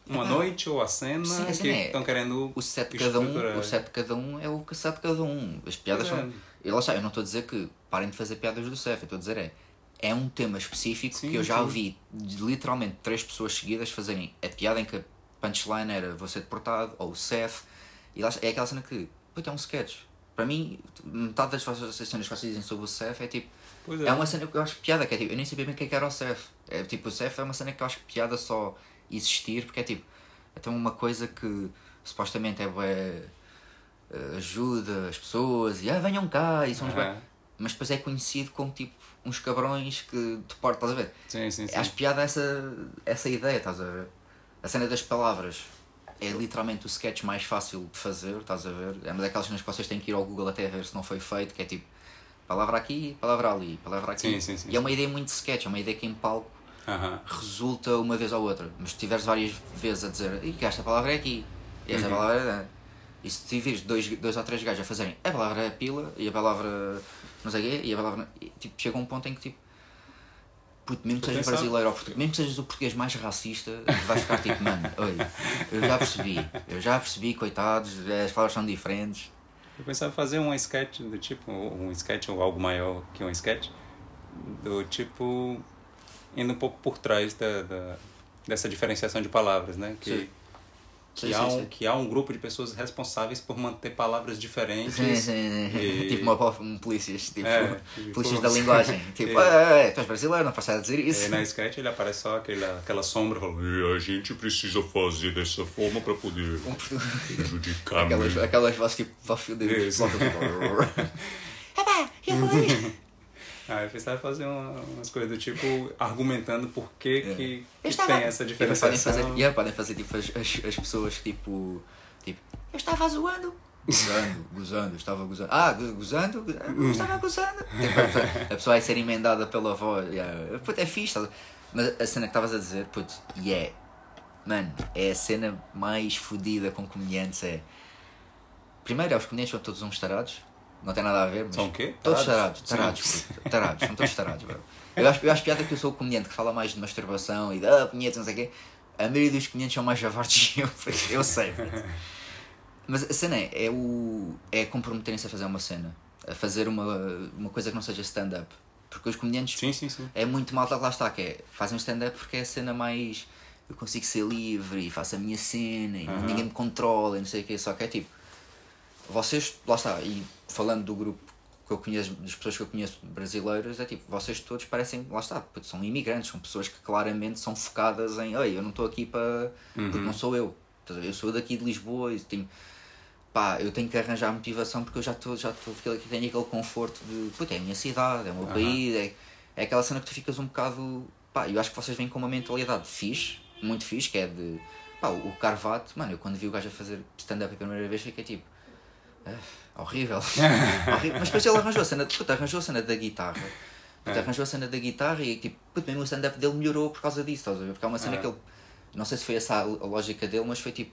uma Ah, noite ou a cena sim, a que é, estão querendo O set de cada um, o set cada um é o que set de cada um. As piadas é. são. E lá está, eu não estou a dizer que parem de fazer piadas do CEF, eu estou a dizer é. É um tema específico Sim, que eu já ouvi de literalmente três pessoas seguidas fazerem a piada em que a punchline era vou ser deportado ou o CEF. E lá é aquela cena que, puta, é um sketch. Para mim, metade das vossas cenas que vocês dizem sobre o CEF é tipo. Pois É uma cena que eu acho piada, que é tipo, eu nem sabia bem o que é que era o CEF. É tipo, o CEF é uma cena que eu acho piada só existir, porque é tipo, é tão uma coisa que supostamente é eh, ajuda as pessoas e ah, venham cá e uns bué- Aham. Mas depois é conhecido como tipo uns cabrões que te portam, estás a ver? Sim, sim, sim. Acho piada essa, essa ideia, estás a ver? A cena das palavras é literalmente o sketch mais fácil de fazer, estás a ver? É uma daquelas cenas que vocês têm que ir ao Google até ver se não foi feito, que é tipo palavra aqui, palavra ali, palavra aqui. Sim, sim, sim, e é uma ideia muito de sketch, é uma ideia que em palco Aham. resulta uma vez ou outra. Mas se tiveres várias vezes a dizer "Ih, que esta palavra é aqui, e esta palavra é. da-" E se tiveres dois, dois ou três gajos a fazerem a palavra é pila e a palavra não sei o quê, e a palavra. e, tipo, chega um ponto em que tipo. Puto, mesmo que sejas brasileiro ou português, mesmo que sejas o português mais racista, vais ficar tipo, mano, oi, eu já percebi, eu já percebi, coitados, as palavras são diferentes. Eu pensava fazer um sketch do tipo, um sketch ou algo maior que um sketch, do tipo, indo um pouco por trás da, da- dessa diferenciação de palavras, né? Que, Sim. Que, Sim, há um, sim. que há um grupo de pessoas responsáveis por manter palavras diferentes. Sim, sim, sim. E- Tipo uma, um polícias, tipo, É, tipo- polícias da linguagem. Tipo, É. é, tu és brasileiro, não podes dizer E isso. aí na sketch ele aparece só aquela, aquela sombra falando, "E a gente precisa fazer dessa forma para poder prejudicar Aquelas, mesmo." aquelas vozes tipo, de Isso. Epá, eu isto. Ah, eu pensava fazer uma- umas coisas do tipo, argumentando por que, que, que Eu estava... tem essa E depois podem fazer, yeah, podem fazer tipo, as, as, as pessoas tipo, tipo, eu estava zoando. Gozando, gozando, eu estava gozando. Ah, go- gozando? Eu estava gozando. Tipo, a, pessoa, a pessoa vai ser emendada pela voz. Yeah. Puto, é fixe. a- Mas a cena que estavas a dizer, puto, e é. Mano, é a cena mais fodida com comediantes. É. Primeiro, é, os comediantes são todos uns tarados. Não tem nada a ver, mas. São o quê? Todos Tarados? tarados. Tarados. São todos tarados, bro. Eu acho, eu acho piada que eu sou o comediante que fala mais de masturbação e de ah, punhetas, não sei o quê. A maioria dos comediantes são mais javardes que eu, eu sei. Mas a cena é, é, o, é comprometerem-se a fazer uma cena. A fazer uma, uma coisa que não seja stand-up. Porque os comediantes Sim, sim, sim. é muito mal que lá está, que é, fazem stand-up porque é a cena mais. Eu consigo ser livre e faço a minha cena e ninguém me controla e não sei o quê. Só que é tipo, vocês, lá está, e falando do grupo que eu conheço, das pessoas que eu conheço brasileiras, é tipo, vocês todos parecem, lá está, são imigrantes, são pessoas que claramente são focadas em, ei, eu não estou aqui para. porque não sou eu. Eu sou daqui de Lisboa e tenho. pá, eu tenho que arranjar motivação porque eu já estou, já estou, tenho aquele conforto de, puta, é a minha cidade, é o meu país, é, é aquela cena que tu ficas um bocado, pá, eu acho que vocês vêm com uma mentalidade fixe, muito fixe, que é de, pá, o Carvato, mano, eu quando vi o gajo a fazer stand-up a primeira vez fiquei tipo, ah, horrível. horrível. Mas depois ele arranjou a cena, puta, arranjou a cena da guitarra. Puta, arranjou a cena da guitarra e tipo, puta, mesmo o stand-up dele melhorou por causa disso, estás a ver? Porque é uma cena que ele, não sei se foi essa a lógica dele, mas foi tipo,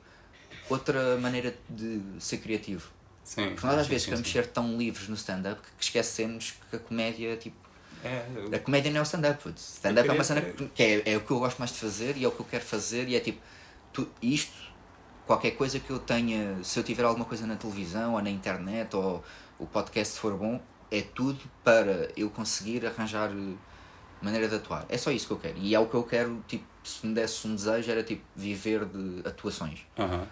outra maneira de ser criativo. Sim, Porque nós às sim, vezes sim, queremos ser tão livres no stand-up que esquecemos que a comédia, tipo, É, eu- a comédia não é o stand-up. Stand-up é uma cena que é, é o que eu gosto mais de fazer e é o que eu quero fazer e é tipo, tu, isto, qualquer coisa que eu tenha, se eu tiver alguma coisa na televisão ou na internet ou o podcast for bom, é tudo para eu conseguir arranjar eh, maneira de atuar. É só isso que eu quero. E é o que eu quero, tipo, se me desse um desejo era tipo viver de atuações. Aham.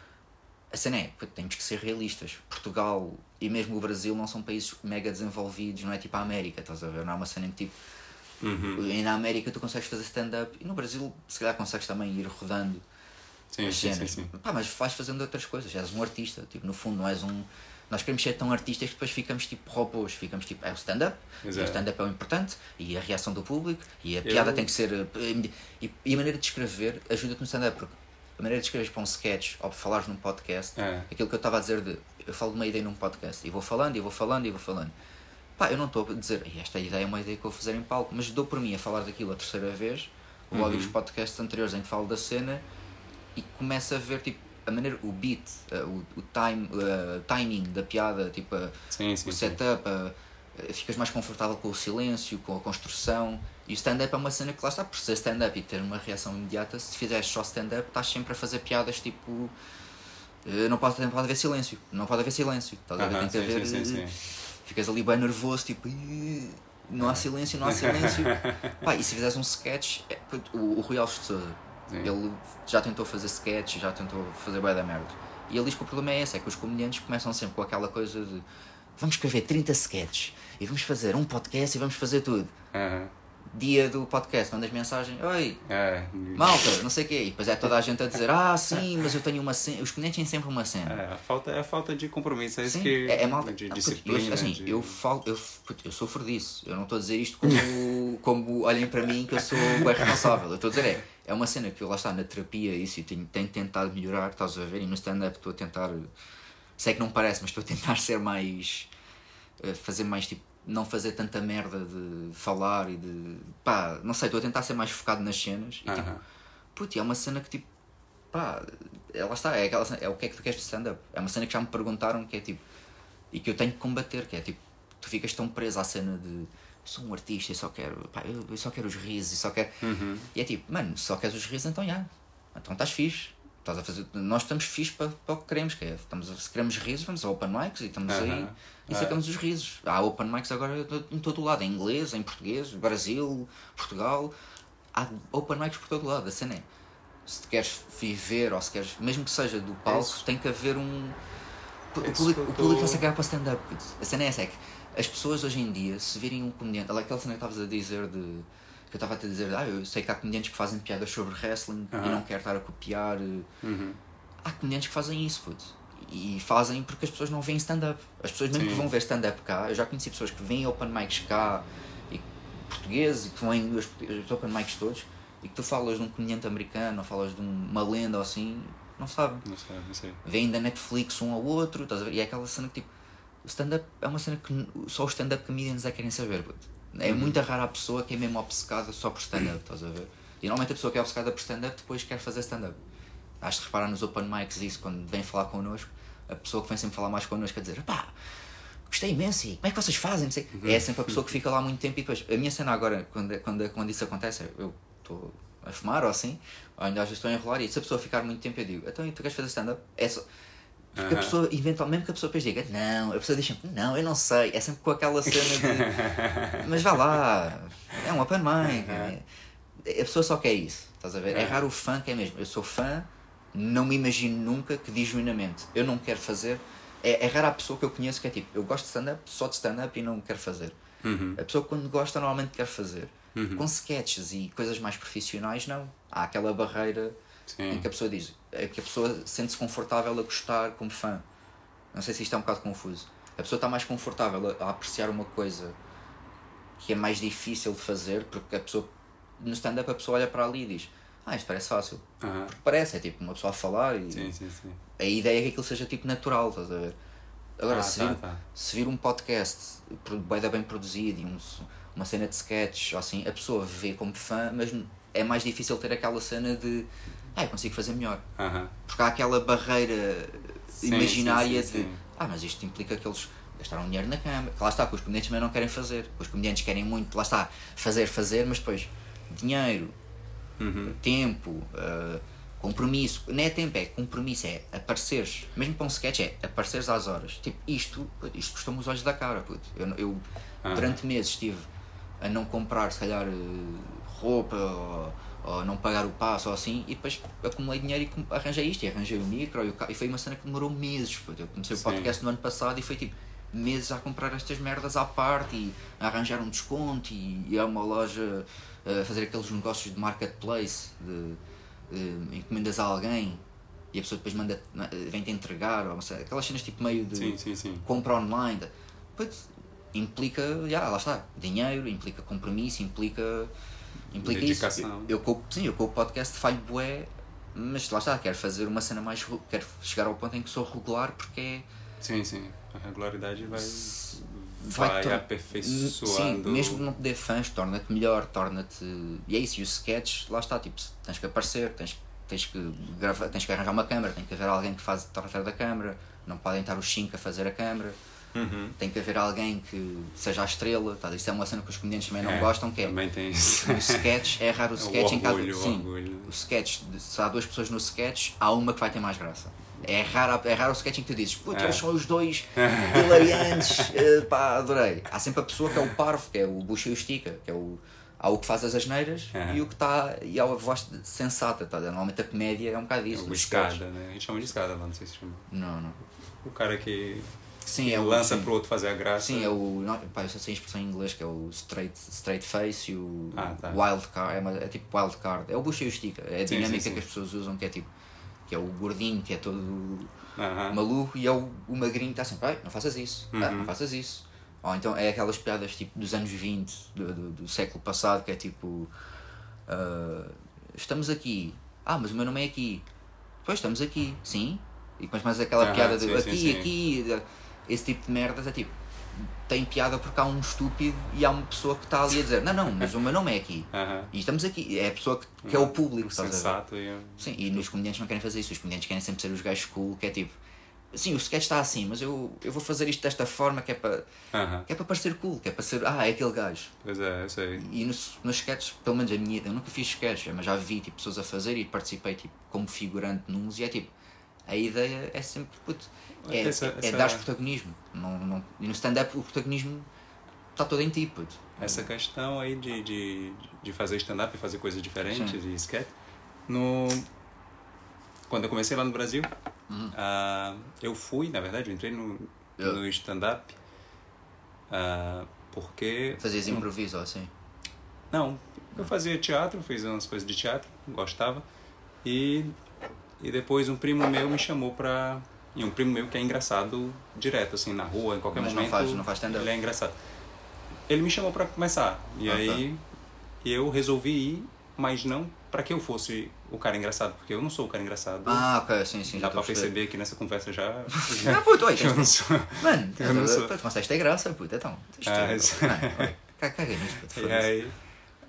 A cena é, temos que ser realistas. Portugal e mesmo o Brasil não são países mega desenvolvidos, não é tipo a América, estás a ver? Não é uma cena em que tipo. Uhum. E na América tu consegues fazer stand-up e no Brasil se calhar consegues também ir rodando Sim, as sim, sim, sim. Pá, mas vais fazendo outras coisas, és um artista, tipo, no fundo não és um. Nós queremos ser tão artistas que depois ficamos tipo robôs, ficamos tipo, é o stand-up, e o stand-up é o importante, e a reação do público, e a piada Eu- tem que ser. eh, E, e a maneira de escrever ajuda-te no stand-up, porque a maneira de escrever para um sketch ou para falares num podcast, É. aquilo que eu estava a dizer de eu falo de uma ideia num podcast e vou falando, e vou falando, e vou falando. Pá, eu não estou a dizer "Ei, esta ideia é uma ideia que eu vou fazer em palco, mas dou por mim a falar daquilo a terceira vez, vou ouvir os podcasts anteriores em que falo da cena e começo a ver tipo a maneira, o beat, eh, o, o time, eh, timing da piada, tipo a- Sim, sim, o setup, ficas mais confortável com o silêncio, com a construção. E o stand-up é uma cena que lá está, por ser stand-up e ter uma reação imediata, se fizeres só stand-up, estás sempre a fazer piadas tipo. Não pode, não pode haver silêncio, não pode haver silêncio. Estás a ver? Tem que haver. sim. Ficas ali bem nervoso, tipo. "Ih, Não há silêncio, não há silêncio. Pá, e se fizeres um sketch, é, o, o Rui Alves de Souza, Sim. ele já tentou fazer sketch, já tentou fazer bué da merda. E ele diz que o problema é esse, é que os comediantes começam sempre com aquela coisa de vamos escrever 30 sketches e vamos fazer um podcast e vamos fazer tudo. Aham. Dia do podcast, mandas mensagem, oi, É. malta, não sei o quê. E depois é toda a gente a dizer, ah, sim, mas eu tenho uma cena. Os comediantes têm sempre uma cena. É, a falta, é a falta de compromisso, é isso que. é, é malta. De disciplina. eu, assim, de... eu falo, eu, eu sofro disso. Eu não estou a dizer isto como, como olhem para mim que eu sou bem responsável. Eu estou a dizer, é, é uma cena que eu lá está na terapia, isso, e tenho, tenho tentado melhorar, estás a ver? E no stand-up estou a tentar. Sei que não parece, mas estou a tentar ser mais. eh, fazer mais tipo. Não fazer tanta merda de falar e de. pá, não sei, estou a tentar ser mais focado nas cenas. E tipo. Puto, é uma cena que tipo. Pá, é, lá está, é, aquela cena- é o que é que tu queres de stand-up. É uma cena que já me perguntaram que é tipo. E que eu tenho que combater, que é tipo. Tu ficas tão preso à cena de. Sou um artista e só quero. Pá, eu, eu só quero os risos e só quero. Uhum. E é tipo, mano, se só queres os risos, então já. Então estás fixe. Estás a fazer. Nós estamos fixe para, para o que queremos, que é. Estamos a, se queremos risos, vamos a open mics e estamos aí Aham. e sacamos os risos. Há open mics agora em todo o lado, em inglês, em português, Brasil, Portugal. Há open mics por todo lado. A cena é. Se queres viver ou se queres. Mesmo que seja do palco, Isso. tem que haver um. O público, o público tô- está a cagar para stand-up. A cena é essa, é que as pessoas hoje em dia, se virem um comediante. Aquela cena que estavas a dizer de. Que eu estava a te dizer, ah, eu sei que há comediantes que fazem piadas sobre wrestling e Aham. não quero estar a copiar. eh, Uhum. há comediantes que fazem isso, puto. E fazem porque as pessoas não veem stand-up. As pessoas mesmo Sim. que vão ver stand-up cá, eu já conheci pessoas que vêm open mics cá, e portugueses, e que vêm os, os open mics todos, e que tu falas de um comediante americano, ou falas de um- uma lenda ou assim, não sabem. Não sei, não sei. Vêm da Netflix um ao outro, estás a ver? E é aquela cena que tipo, o stand-up é uma cena que só os stand-up comedians é que querem saber, puto. É muito rara a pessoa que é mesmo obcecada só por stand-up, estás a ver? E normalmente a pessoa que é obcecada por stand-up depois quer fazer stand-up. Has de reparar nos open mics isso, quando vem falar connosco, a pessoa que vem sempre falar mais connosco a dizer, pá, gostei imenso, e como é que vocês fazem? Não sei. É sempre a pessoa que fica lá muito tempo e depois, a minha cena agora, quando, quando, quando isso acontece, eu estou a fumar ou assim, ou ainda às vezes estou a enrolar, e se a pessoa ficar muito tempo eu digo, então e tu queres fazer stand-up? É só... Porque a Aham. pessoa, eventualmente, mesmo que a pessoa depois diga, não, a pessoa diz sempre, não, eu não sei, é sempre com aquela cena de, mas vá lá, é um open mic, é- a pessoa só quer isso, estás a ver? É É. raro o fã que é mesmo, eu sou fã, não me imagino nunca que diz genuinamente, eu não quero fazer, é, é rara a pessoa que eu conheço que é tipo, eu gosto de stand-up, só de stand-up e não quero fazer. Uhum. A pessoa quando gosta normalmente quer fazer. Com sketches e coisas mais profissionais, não. Há aquela barreira em Sim. que a pessoa diz, é que a pessoa sente-se confortável a gostar como fã. Não sei se isto é um bocado confuso. A pessoa está mais confortável a, a apreciar uma coisa que é mais difícil de fazer, porque a pessoa no stand-up a pessoa olha para ali e diz ah, isto parece fácil. Porque parece, é tipo uma pessoa a falar e Sim, sim, sim. a ideia é que aquilo seja tipo natural, estás a ver? Agora, Ah, se, tá, vir, tá. se vir um podcast da bem produzido e um, uma cena de sketch, assim, a pessoa vê como fã, mas é mais difícil ter aquela cena de ah, eu consigo fazer melhor. Aham. Porque há aquela barreira Sim, imaginária sim, sim, de ah, mas isto implica que eles gastaram dinheiro na câmara. Que lá está, que os comediantes também não querem fazer. Os comediantes querem muito, lá está, fazer, fazer, mas depois dinheiro, Uhum. tempo, ah, compromisso. Não é tempo, é compromisso, é apareceres. Mesmo para um sketch é apareceres às horas. Tipo, isto, isto custou-me os olhos da cara, puto. Eu, eu durante meses estive a não comprar, se calhar, eh, roupa ou, ou não pagar o passo ou assim, e depois acumulei dinheiro e arranjei isto, e arranjei o micro e, o e foi uma cena que demorou meses. Eu comecei o Sim. podcast no ano passado e foi tipo meses a comprar estas merdas à parte e a arranjar um desconto e ir a uma loja a fazer aqueles negócios de marketplace de, de encomendas a alguém e a pessoa depois manda vem-te entregar ou aquelas cenas tipo meio de Sim, sim, sim. compra online implica, já, lá está, dinheiro, implica compromisso, implica implica Dedicação. isso. Eu, eu, com- sim, eu com o podcast falho bué, mas lá está, quero fazer uma cena mais, quero chegar ao ponto em que sou regular porque é Sim, sim. A regularidade vai, vai vai, tor- aperfeiçoando. Sim, mesmo não ter fãs, torna-te melhor, torna-te. E é isso, e os sketches, lá está, tipo, tens que aparecer, tens, tens, que gravar, tens que arranjar uma câmera, tem que haver alguém que faz atrás da câmara, não podem estar os 5 a fazer a câmara, Uhum. tem que haver alguém que seja a estrela, tá? isso é uma cena que os comediantes também não É, gostam, que é Também tem isso. o sketch, é raro o É sketch o em cada. orgulho, o Sim, orgulho. o sketch, se há duas pessoas no sketch, há uma que vai ter mais graça. É raro, é raro o sketch em que tu dizes, putz, É. eles são os dois hilariantes, eh, pá, adorei. Há sempre a pessoa que é o parvo, que é o bucha e o estica, que é o. Há o que faz as asneiras É. e o que está. E há a voz sensata, tá? Normalmente a comédia é um bocado É isso. o os sketches. escada, né? A gente chama de escada lá, não sei se chama. Não, não. O cara que, Sim, que é o. lança sim. pro outro fazer a graça. Sim, é o. Não, pá, eu só sei a expressão em inglês que é o straight, straight face e o Ah, tá. wild card. É, uma- é tipo wild card. É o bucha e o estica. É a Sim, dinâmica sim, que as pessoas usam, que é tipo. Que é o gordinho, que é todo Aham. maluco, e é o, o magrinho que está sempre, "Ai, não faças isso, ah, Uhum. não faças isso. Ou então é aquelas piadas tipo dos anos 20, do, do, do século passado, que é tipo. ah, estamos aqui. Ah, mas o meu nome é aqui. Pois estamos aqui, sim. E depois mais aquela piada de aqui, aqui. Esse tipo de merdas é tipo. Tem piada porque há um estúpido e há uma pessoa que está ali a dizer: Não, não, mas o meu nome é aqui. E estamos aqui. É a pessoa que, que é o público, estás a ver? Sensato e... Sim, e nos comediantes não querem fazer isso. Os comediantes querem sempre ser os gajos cool, que é tipo, sim, o sketch está assim, mas eu, eu vou fazer isto desta forma que é para que é para parecer cool, que é para ser, ah, é aquele gajo. Pois é, eu sei. E nos, nos sketches, pelo menos a minha, eu nunca fiz sketch, mas já vi tipo, pessoas a fazer e participei tipo, como figurante nuns e é tipo, a ideia é sempre, puto, é, Essa- é, é essa- dar protagonismo. Não, não, e no stand-up o protagonismo está todo em ti, puto. Essa questão aí de, de, de fazer stand-up e fazer coisas diferentes Sim. e sketch. No... Quando eu comecei lá no Brasil, Uhum. ah, eu fui, na verdade, eu entrei no, Eu. no stand-up ah, porque... Fazias improviso ou assim. Não, eu fazia teatro, fiz umas coisas de teatro, gostava. E, e depois um primo meu me chamou pra... E um primo meu que é engraçado direto, assim, na rua, em qualquer Mas não momento. faz- não faz stand-up? Ele é engraçado. Ele me chamou pra começar. E Ah, tá. aí eu resolvi ir, mas não pra que eu fosse o cara engraçado, porque eu não sou o cara engraçado. Ah, ok, sim, sim. já Dá pra perceber. que nessa conversa já. Ah, puto, oi, eu não sou. Mano, Eu não sou. tu a ter graça, puto, então. tens Ah, tudo, isso. mano, oi, ca- Caga nisso, puto. E aí.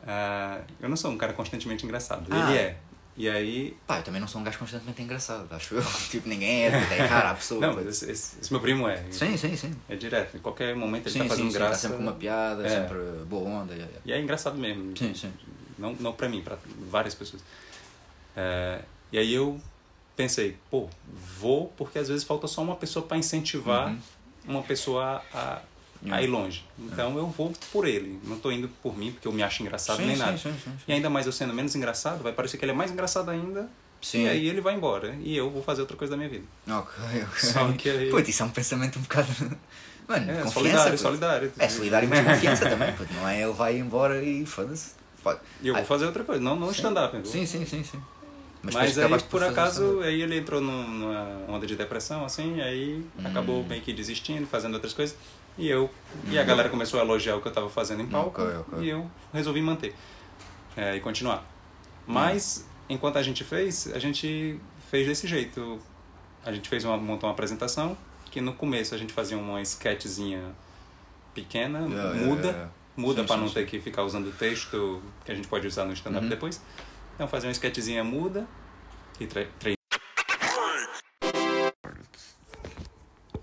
ah, eu não sou um cara constantemente engraçado. Ah. Ele é. E aí. Pá, eu também não sou um gajo constantemente engraçado, acho eu. Tipo, ninguém é, puto, é raro a pessoa. Não, esse, esse- esse meu primo é. Sim, sim, sim. É direto. Em qualquer momento ele Sim, tá sim, fazendo sim, graça. tá sempre com uma piada, É. sempre boa onda. yeah, yeah. E é engraçado mesmo. Sim, sim. Não, não pra mim, pra várias pessoas. É, e aí eu pensei, pô, vou porque às vezes falta só uma pessoa pra incentivar Uhum. uma pessoa a, a ir longe. Então eu vou por ele. Não tô indo por mim porque eu me acho engraçado Sim, nem sim, nada. sim, sim, sim. E ainda mais eu sendo menos engraçado, vai parecer que ele é mais engraçado ainda. E aí ele vai embora. E eu vou fazer outra coisa da minha vida. Ok, ok. Só que aí- isso é um pensamento um bocado. Mano, É, confiança. solidário, solidário. É solidário, mas confiança também. Não é ele vai embora e foda-se. Foda. E eu vou fazer outra coisa, não, não stand-up. Sim, sim, sim, sim. Mas Mas, aí, por acaso, aí ele entrou num- numa onda de depressão, assim, aí Hum. acabou meio que desistindo, fazendo outras coisas. E eu, e a galera começou a elogiar o que eu tava fazendo em palco, Ok, ok. e eu resolvi manter é, e continuar. Mas, enquanto a gente fez, a gente fez desse jeito. A gente fez uma, montou uma apresentação, que no começo a gente fazia uma sketchzinha pequena, Yeah, muda, yeah, yeah. muda para não sim. ter que ficar usando o texto que a gente pode usar no stand-up Uhum. depois. Então fazia uma sketchzinha muda e tre-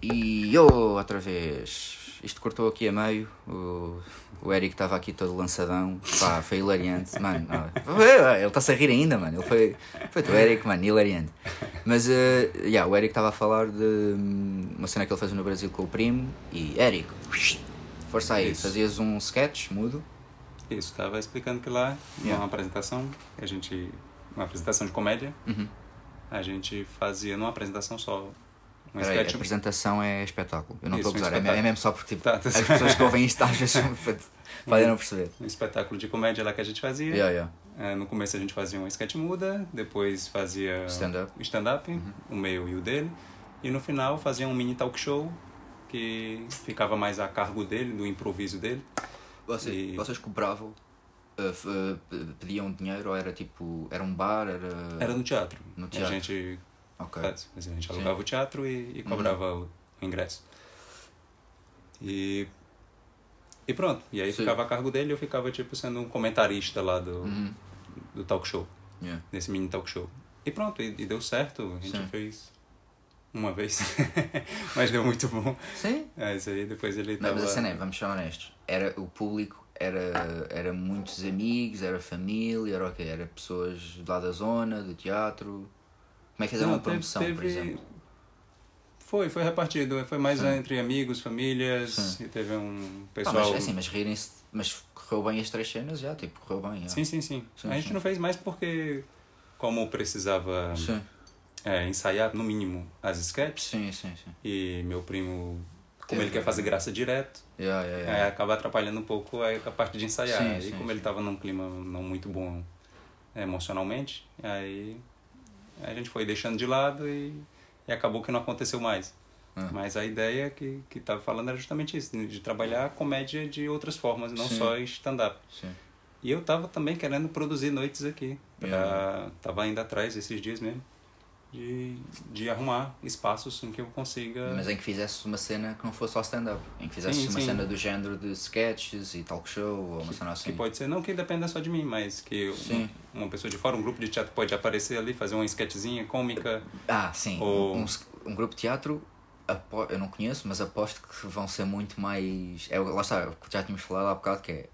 E eu outra vez. Isto cortou aqui a meio. O, o Eric estava aqui todo lançadão. Pá, foi hilariante. Mano, não, ele está-se a rir ainda, mano. Ele foi. Foi o Eric, mano, hilariante. Mas, uh, yeah, o Eric estava a falar de hum, uma cena que ele fez no Brasil com o primo. E, Eric, força aí, Isso. fazias um sketch mudo. Isso, estava explicando que lá, Yeah. numa apresentação, a gente. Uma apresentação de comédia, Uhum. a gente fazia numa apresentação só. Um Peraí, a apresentação é espetáculo. Eu não estou a um gozar, é, é mesmo só porque tipo, Tá, tá as certo. pessoas que ouvem isto às vezes podem não perceber. Um espetáculo de comédia lá que a gente fazia. Yeah, yeah. É, no começo a gente fazia uma sketch muda, depois fazia Stand-up. o stand-up, Uhum. o meu e o dele. E no final fazia um mini talk show que ficava mais a cargo dele, do improviso dele. Vocês, E- vocês cobravam, uh, p- pediam dinheiro ou era tipo, era um bar, era... Era no teatro. No teatro. A gente, Ok. faz, a gente Sim. alugava o teatro e, e cobrava o ingresso. E, e pronto. E aí Sim. ficava a cargo dele e eu ficava tipo sendo um comentarista lá do, Uhum. do talk show. Yeah. nesse mini talk show. E pronto, e, e deu certo. A gente Sim. fez uma vez, mas deu muito bom. Sim. É, isso aí, depois ele Não, tava... mas a cena é, vamos ser honestos, era, o público era, era muitos amigos, era família, era o quê? Era pessoas lá da zona, do teatro... Como é que Não, uma promoção, teve- por exemplo? Foi, foi repartido. Foi mais Sim. entre amigos, famílias, Sim. e teve um pessoal... mas assim, mas rirem-se, mas correu bem as três cenas já, tipo, correu bem. Sim, sim, sim. Sim, a gente sim. não fez mais porque, como precisava é, ensaiar, no mínimo, as sketches, sim, sim. sim. e meu primo, como Teve- ele quer fazer graça direto, Yeah, yeah, yeah. É, acaba atrapalhando um pouco a, a parte de ensaiar. Sim, sim, como ele estava num clima não muito bom é, emocionalmente, aí a gente foi deixando de lado e, e acabou que não aconteceu mais. Ah. Mas a ideia que que estava falando era justamente isso, de trabalhar comédia de outras formas, não Sim. só stand-up. E eu tava também querendo produzir noites aqui. Pra, Yeah. Tava indo atrás esses dias mesmo. De, de arrumar espaços em que eu consiga. Mas em que fizesse uma cena que não fosse só stand-up. Em que fizesse Sim, uma sim. cena do género de sketches e talk show ou uma cena assim. Que pode ser, não que dependa só de mim, mas que Sim. uma, pessoa de fora, um grupo de teatro pode aparecer ali, fazer uma sketchzinha cômica. Ah, sim. Ou- Um, um grupo de teatro, eu não conheço, mas aposto que vão ser muito mais. É, lá está, que já tínhamos falado há bocado, que é.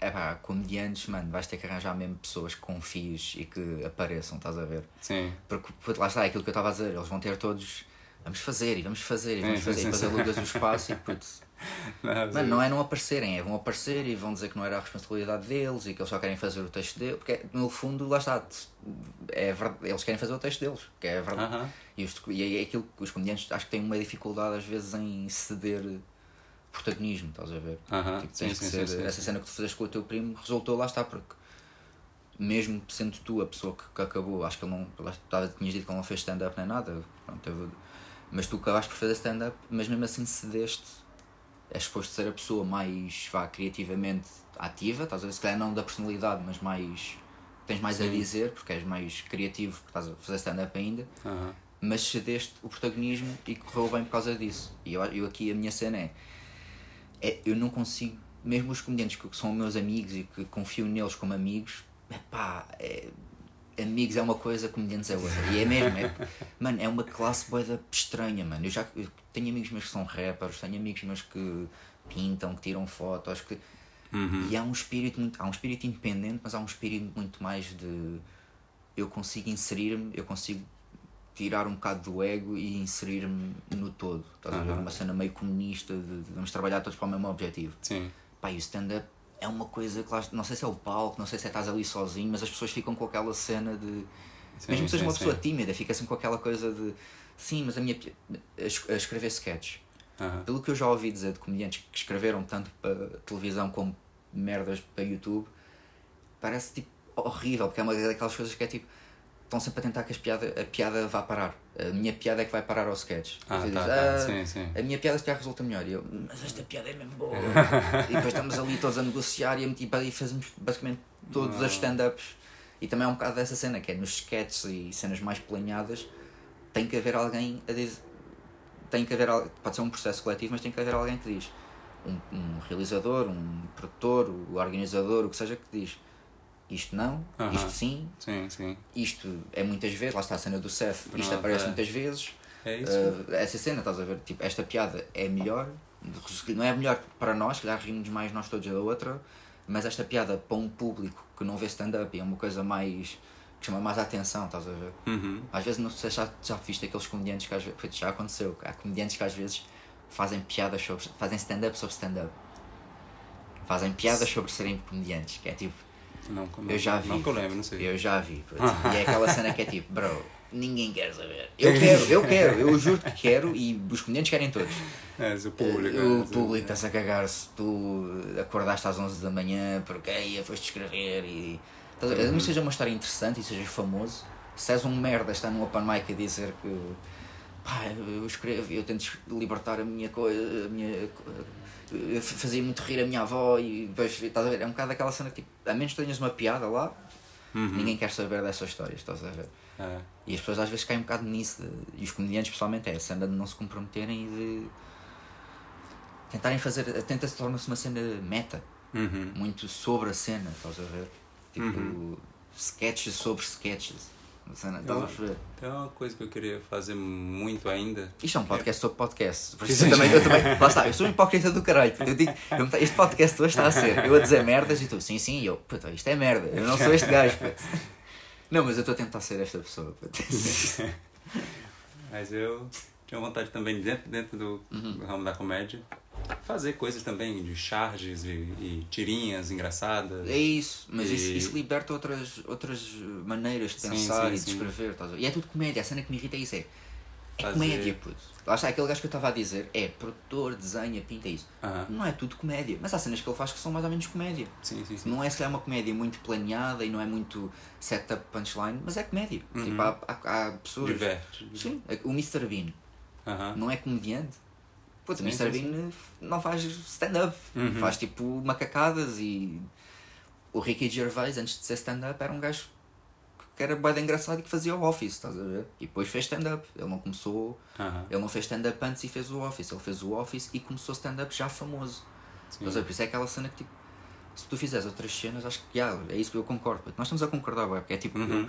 É pá, comediantes, mano, vais ter que arranjar mesmo pessoas que confies e que apareçam, estás a ver? Sim. Porque lá está, é aquilo que eu estava a dizer, eles vão ter todos. Vamos fazer e vamos fazer e vamos Sim, fazer. sim, e depois sim. alugas o espaço e puto. Não, Mano, não é não aparecerem, é vão aparecer e vão dizer que não era a responsabilidade deles e que eles só querem fazer o texto deles. Porque no fundo, lá está, é verdade, eles querem fazer o texto deles, que é verdade. Aham. E, os, e é aquilo que os comediantes acho que têm uma dificuldade às vezes em ceder protagonismo, estás a ver? Aham. Tipo, Sim, sim, ser, sim, essa cena que tu fizeste com o teu primo resultou lá está, porque mesmo sendo tu a pessoa que, que acabou, acho que ele não, estava, tinhas dito que ele não fez stand-up nem nada, pronto, teve- mas tu acabaste por fazer stand-up, mas mesmo assim cedeste, és suposto ser a pessoa mais, vá, criativamente ativa, estás a ver, se calhar não da personalidade, mas mais, tens mais a Sim. dizer, porque és mais criativo, porque estás a fazer stand-up ainda, Aham. mas cedeste o protagonismo e correu bem por causa disso. E eu, eu aqui a minha cena é, é eu não consigo, mesmo os comediantes que são meus amigos e que confio neles como amigos, epá, é, amigos é uma coisa, comediantes é outra. E é mesmo, é, mano, é uma classe boeda estranha, mano. Eu já eu tenho amigos meus que são rappers, tenho amigos meus que pintam, que tiram fotos, que Uhum. e há um espírito muito, há um espírito independente, mas há um espírito muito mais de eu consigo inserir-me, eu consigo tirar um bocado do ego e inserir-me no todo. Estás a ver? Uma cena meio comunista de, de vamos trabalhar todos para o mesmo objetivo. Sim. Pá, e o stand-up é uma coisa que lá, não sei se é o palco, não sei se é estás ali sozinho, mas as pessoas ficam com aquela cena de. Sim, mesmo que seja sim, uma sim. pessoa tímida, fica sempre com aquela coisa de. Sim, mas a minha. A es- a escrever sketches. Aham. Pelo que eu já ouvi dizer de comediantes que escreveram tanto para televisão como merdas para YouTube, parece tipo horrível, porque é uma daquelas coisas que é tipo, estão sempre a tentar que as piada, a piada vá parar. A minha piada é que vai parar ao sketch. Ah, tá, vezes, tá. "Ah, Sim, sim. A minha piada se calhar resulta melhor. E eu, mas esta piada é mesmo boa. e depois estamos ali todos a negociar e, a e fazemos basicamente todos Ah. as stand-ups. E também é um bocado dessa cena, que é nos sketches e cenas mais planeadas, tem que haver alguém a dizer. Tem que haver. Pode ser um processo coletivo, mas tem que haver alguém que diz. Um, um realizador, um produtor, o organizador, o que seja, que diz isto não, Aham. isto sim, Sim, sim. isto é muitas vezes, lá está a cena do Seth, isto aparece é. muitas vezes, É isso. Uh, essa cena, estás a ver? Tipo, esta piada é melhor, não é melhor para nós, se calhar rimos mais nós todos da outra, mas esta piada para um público que não vê stand-up é uma coisa mais. que chama mais a atenção, estás a ver? Uhum. Às vezes, não sei se já, já viste aqueles comediantes que às vezes. Já aconteceu, há comediantes que às vezes fazem piadas sobre. fazem stand-up sobre stand-up. Fazem piadas sobre serem comediantes, que é tipo. Não, não, Eu já vi. Não que eu lembro, não sei. Eu já vi, puto. e é aquela cena que é tipo, bro, ninguém quer saber. Eu quero, eu quero, eu juro que quero e os comediantes querem todos. É, o público. o é, público está-se a cagar se tu acordaste às 11 da manhã porque aí foste escrever e. Estás ver? Mesmo seja uma história interessante e sejas famoso, se és um merda, está num open mic a dizer que pá, eu escrevo, eu tento libertar a minha coisa, a minha. Eu fazia muito rir a minha avó e depois, estás a ver? É um bocado aquela cena que tipo, a menos que tenhas uma piada lá, Uhum. ninguém quer saber dessas histórias, estás a ver? É. E as pessoas às vezes caem um bocado nisso, de- e os comediantes pessoalmente é a cena de não se comprometerem e de tentarem fazer, tenta-se torna-se uma cena meta, Uhum. muito sobre a cena, estás a ver? Tipo, Uhum. sketches sobre sketches. Cena, estás a? Tem uma coisa que eu queria fazer muito ainda. Isto é um podcast sobre podcast. Por isso eu também, eu também, lá está, eu sou um hipócrita do caralho. Eu digo, este podcast hoje está a ser eu a dizer merdas e tu, sim, sim, e eu, puta, isto é merda, eu não sou este gajo, puto. Não, mas eu estou a tentar ser esta pessoa, puto. Mas eu tinha vontade também, dentro, dentro do, Uhum. do ramo da comédia, fazer coisas também de charges e, e tirinhas engraçadas. É isso, mas isso, E- isso liberta outras, outras maneiras de Sim, pensar sim, e de sim. escrever. Ver? E é tudo comédia, a cena que me irrita é isso. É, é Fazer- comédia, puto. Lá está, aquele gajo que eu estava a dizer é produtor, desenha, pinta isso. Aham. Não é tudo comédia, mas há cenas que ele faz que são mais ou menos comédia. Sim, sim, sim. Não é se calhar uma comédia muito planeada e não é muito setup punchline, mas é comédia. Uhum. Tipo, há, há, há pessoas. Diverte. Sim, o Mr. Bean Aham. não é comediante. Puta, Mr. Bean não faz stand-up, Uhum. faz tipo macacadas e o Ricky Gervais, antes de ser stand-up, era um gajo que era bem engraçado e que fazia o Office, estás a ver? E depois fez stand-up. Ele não começou, Aham. ele não fez stand-up antes e fez o Office. Ele fez o Office e começou stand-up já famoso. Sim. Estás a ver? Por isso é aquela cena que tipo, se tu fizeres outras cenas, acho que já, é isso que eu concordo. Nós estamos a concordar, ué, porque é tipo, Uhum.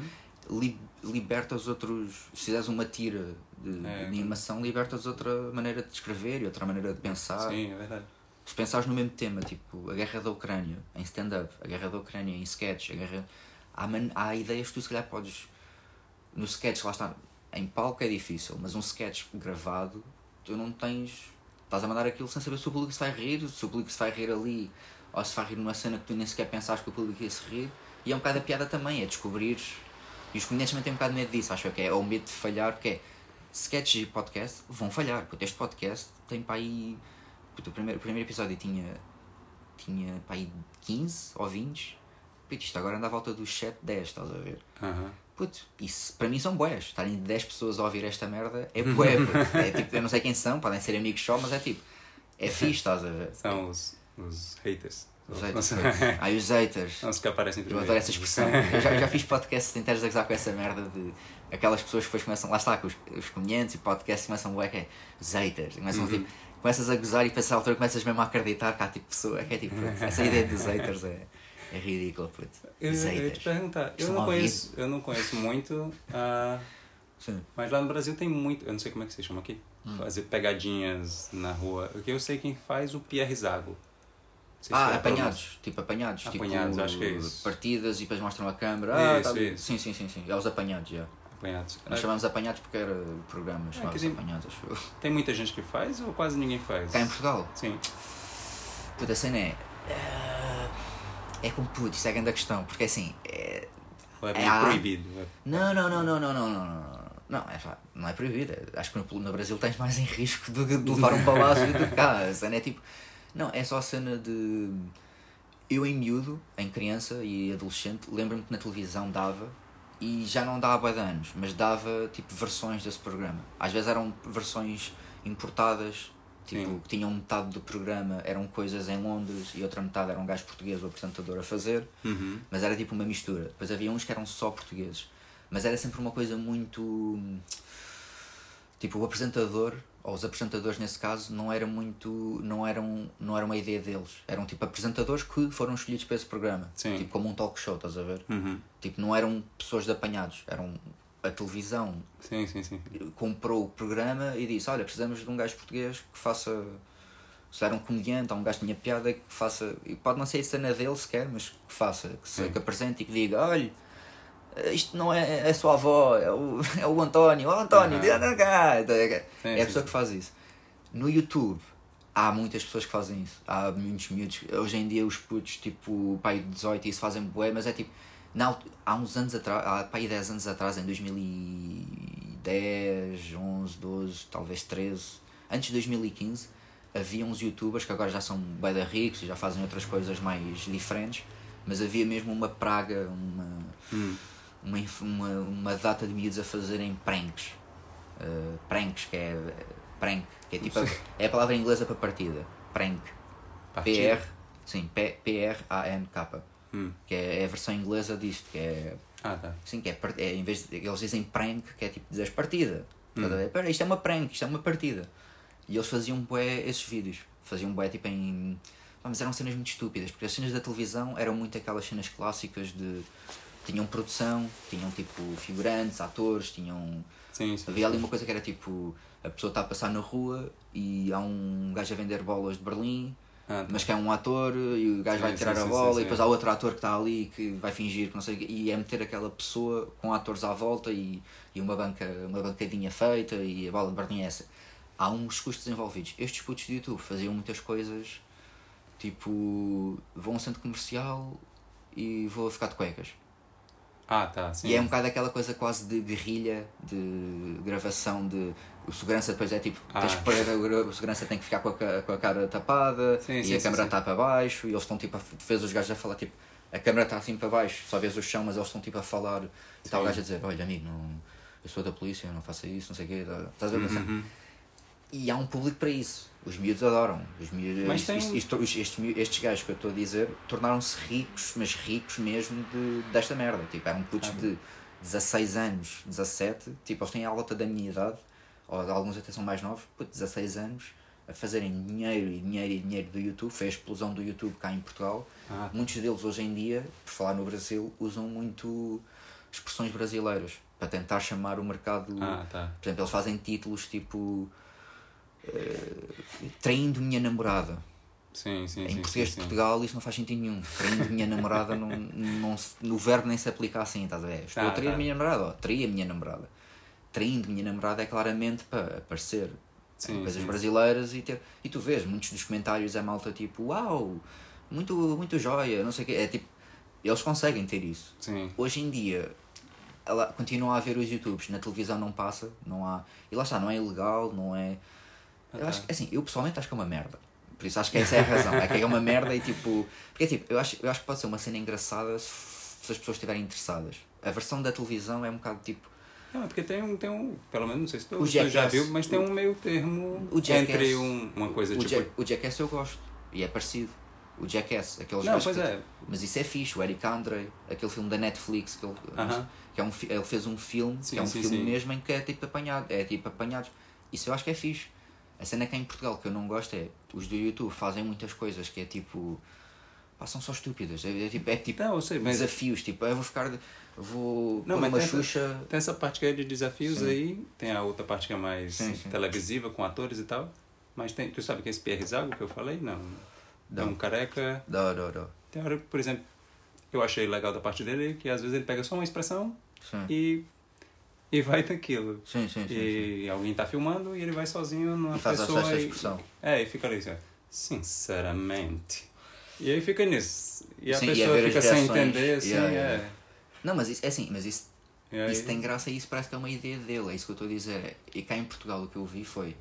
Li, liberta os outros. Se fizeres uma tira de, É. de animação, libertas outra maneira de escrever e outra maneira de pensar. Sim, é verdade. Se pensares no mesmo tema, tipo a guerra da Ucrânia em stand-up, a guerra da Ucrânia em sketch, a guerra. Há, man... há ideias que tu se calhar podes. No sketch, lá está, em palco é difícil, mas um sketch gravado, tu não tens. Estás a mandar aquilo sem saber se o público se vai rir, se o público se vai rir ali, ou se vai rir numa cena que tu nem sequer pensaste que o público ia se rir. E é um bocado a piada também, é descobrir. E os comediantes também têm um bocado de medo disso, acho que é, é o medo de falhar, porque é sketches e podcast vão falhar, porque este podcast tem para aí. Puto, o, primeiro, o primeiro episódio tinha. tinha para aí 15 ou 20. Puto, isto agora anda à volta dos 7, 10, estás a ver? Aham. Puto, isso para mim são boés. Estarem 10 pessoas a ouvir esta merda é bué, puto. É tipo, eu não sei quem são, podem ser amigos só, mas é tipo. É fixe, estás a ver? São os, os haters. Os haters. Ai, os haters. São os que aparecem Eu adoro essa expressão. Eu já, eu já fiz podcasts inteiros a gozar com essa merda de aquelas pessoas que depois começam, lá está, com os, os comediantes e podcasts começam que é os haters. Começam, Uhum. tipo, começas a gozar e depois a altura começas mesmo a acreditar que há tipo pessoa, que é tipo, puto, essa ideia dos haters é, é ridícula, puto. Eu, Os eu te haters. perguntar, eu não, a conheço, eu não conheço muito, ah, Sim. mas lá no Brasil tem muito, eu não sei como é que se chama aqui, Hum. fazer pegadinhas na rua. O que eu sei quem faz o Pierre Zago. Se Ah, é apanhados, tipo apanhados, Apanhados, tipo acho que é isso. partidas e depois mostram a câmera. Ah, Isso, tá- isso. Sim, sim, sim, sim. É os apanhados, já. Apanhados. Nós Ah, chamamos apanhados porque era o programa, dizer- apanhados, acho eu. Tem muita gente que faz ou quase ninguém faz? Cá em Portugal. Sim. Puta, a cena é. ah, É como puto, isso é a grande questão, porque assim. É... Ou é É, ah. proibido? Não, não, não, não, não, não, não, não. Não, é, não é proibido. Acho que no, no Brasil tens mais em risco de, de levar um balaço do que cá. A cena é tipo. Não, é só a cena de. Eu em miúdo, em criança e adolescente, lembro-me que na televisão dava e já não dá há de anos, mas dava tipo versões desse programa. Às vezes eram versões importadas, tipo, Sim. que tinham metade do programa eram coisas em Londres e outra metade era um gajo português ou apresentador a fazer, Uhum. mas era tipo uma mistura. Depois havia uns que eram só portugueses, mas era sempre uma coisa muito. Tipo, o apresentador, ou os apresentadores nesse caso, não era muito. não eram, não era uma ideia deles. Eram tipo apresentadores que foram escolhidos para esse programa. Sim. Tipo, como um talk show, estás a ver? Uhum. Tipo, não eram pessoas de apanhados, eram a televisão Sim, sim, sim. comprou o programa e disse, olha, precisamos de um gajo português que faça se era um comediante ou um gajo que tinha piada que faça, e pode não ser a cena dele sequer, mas que faça, que, se, que apresente e que diga, olha, isto não é a sua avó, é o, é o António, ó António. Então, É a pessoa que faz isso. No YouTube há muitas pessoas que fazem isso. Há muitos miúdos. Hoje em dia os putos, tipo, pai de 18 e isso fazem bué, mas é tipo. Na, há uns anos atrás, há pai 10 anos atrás, em 2010, 11, 12, talvez 13, antes de 2015, havia uns youtubers que agora já são bué da ricos e já fazem outras coisas mais diferentes, mas havia mesmo uma praga, uma, Hum. Uma, uma, uma data de miúdos a fazerem pranks. Uh, pranks, que é prank, que é tipo a, é a palavra inglesa para partida. Prank. PR, sim, P-R-A-N-K. Hum. Que é, a versão inglesa disto, que é. Ah, tá. Sim, que é, é em vez de. Eles dizem prank, que é tipo dizer partida. Estás a ver? Pera, isto é uma prank, isto é uma partida. E eles faziam bué esses vídeos. Faziam bué tipo em. Mas eram cenas muito estúpidas, porque as cenas da televisão eram muito aquelas cenas clássicas de. Tinham produção, tinham tipo figurantes, atores, tinham. Sim, sim. Havia ali uma coisa que era tipo. A pessoa está a passar na rua e há um gajo a vender bolas de Berlim, Ah, tá. mas que é um ator e o gajo Sim, vai sim, tirar a sim, bola sim, e depois há outro ator que está ali que vai fingir que não sei e é meter aquela pessoa com atores à volta e, e uma, banca, uma bancadinha feita e a bola de Berlim é essa. Há uns custos envolvidos. Estes putos de YouTube faziam muitas coisas tipo vou a um centro comercial e vou ficar de cuecas. Ah, tá. Sim. E é um bocado aquela coisa quase de guerrilha, de gravação de. O segurança depois é tipo, Ah. tens que o segurança tem que ficar com a, com a cara tapada Sim, e sim, a câmera está para baixo e eles estão tipo a fez os gajos a falar tipo, a câmera está assim para baixo, só vês o chão, mas eles estão tipo a falar e está o gajo a dizer, olha amigo, não, eu sou da polícia, não faça isso, não sei o quê, tá- estás a ver? Uhum. E há um público para isso. Os miúdos adoram. Os miúdos, Mas isto- tem isto- isto- os- estes, estes gajos que eu estou a dizer tornaram-se ricos, mas ricos mesmo de, desta merda. Tipo, eram putos Ah, de 16 anos, 17, tipo, eles têm a alta da minha idade, ou alguns até são mais novos, puto, 16 anos, a fazerem dinheiro e dinheiro e dinheiro do YouTube. Foi a explosão do YouTube cá em Portugal. Ah, Muitos deles hoje em dia, por falar no Brasil, usam muito expressões brasileiras para tentar chamar o mercado ah, tá. por exemplo, eles fazem títulos tipo. Eh, traindo minha namorada. Sim, sim, em sim. português de. Portugal isso não faz sentido nenhum. Traindo minha namorada, não, não, no verbo nem se aplica assim, estás a ver? Estou Tá, a trair tá. a minha namorada, ó, traí a minha namorada. Traindo minha namorada é claramente para aparecer Sim, coisas brasileiras e ter. E tu vês, muitos dos comentários é malta tipo, uau, muito, muito joia, não sei o quê. É tipo, eles conseguem ter isso. Hoje em dia ela continua a haver os YouTubes, na televisão não passa, não há. E lá está, não é ilegal, não é. Eu acho que assim, eu pessoalmente acho que é uma merda. Por isso acho que essa é a razão. É que é uma merda e tipo. Porque tipo, eu acho, eu acho que pode ser uma cena engraçada se, se as pessoas estiverem interessadas. A versão da televisão é um bocado tipo. Não, é porque tem um, tem um, pelo menos não sei se tu, já viu, mas tem um meio termo Jackass. entre um, uma coisa O, tipo... Jack, o Jackass eu gosto. E é parecido. O Jackass, aqueles Não, pois que- é. Mas isso é fixe, o Eric Andre, aquele filme da Netflix, que ele, Aham. que é um, ele fez um filme, Sim, que é um sim, filme sim. mesmo em que é tipo apanhado, é tipo apanhados. Isso eu acho que é fixe. A cena que é em Portugal que eu não gosto é os do YouTube fazem muitas coisas que é tipo. Pá, são só estúpidas. É, é tipo, é tipo Não, sei, mas desafios, tipo, eu vou ficar. Vou Não, mas uma tem essa- Xuxa. tem essa parte que é de desafios Sim. aí, tem a outra parte que é mais Sim, sim. televisiva, com atores e tal. Mas tem, tu sabe que é esse Pierre Zago que eu falei? Não. É Não. um careca. Dá, dá, dá. Tem hora, por exemplo, eu achei legal da parte dele que às vezes ele pega só uma expressão e, e vai daquilo. Sim, sim, sim. sim. E alguém tá filmando e ele vai sozinho numa E faz pessoa essa e, expressão. É, e fica ali assim, sinceramente. E aí fica nisso. E a Sim, e pessoa as fica sem entender, assim, Yeah, é. yeah. Não, mas isso é assim, mas isso E aí- Isso tem graça e isso parece que é uma ideia dele, é isso que eu estou a dizer. E cá em Portugal o que eu vi foi,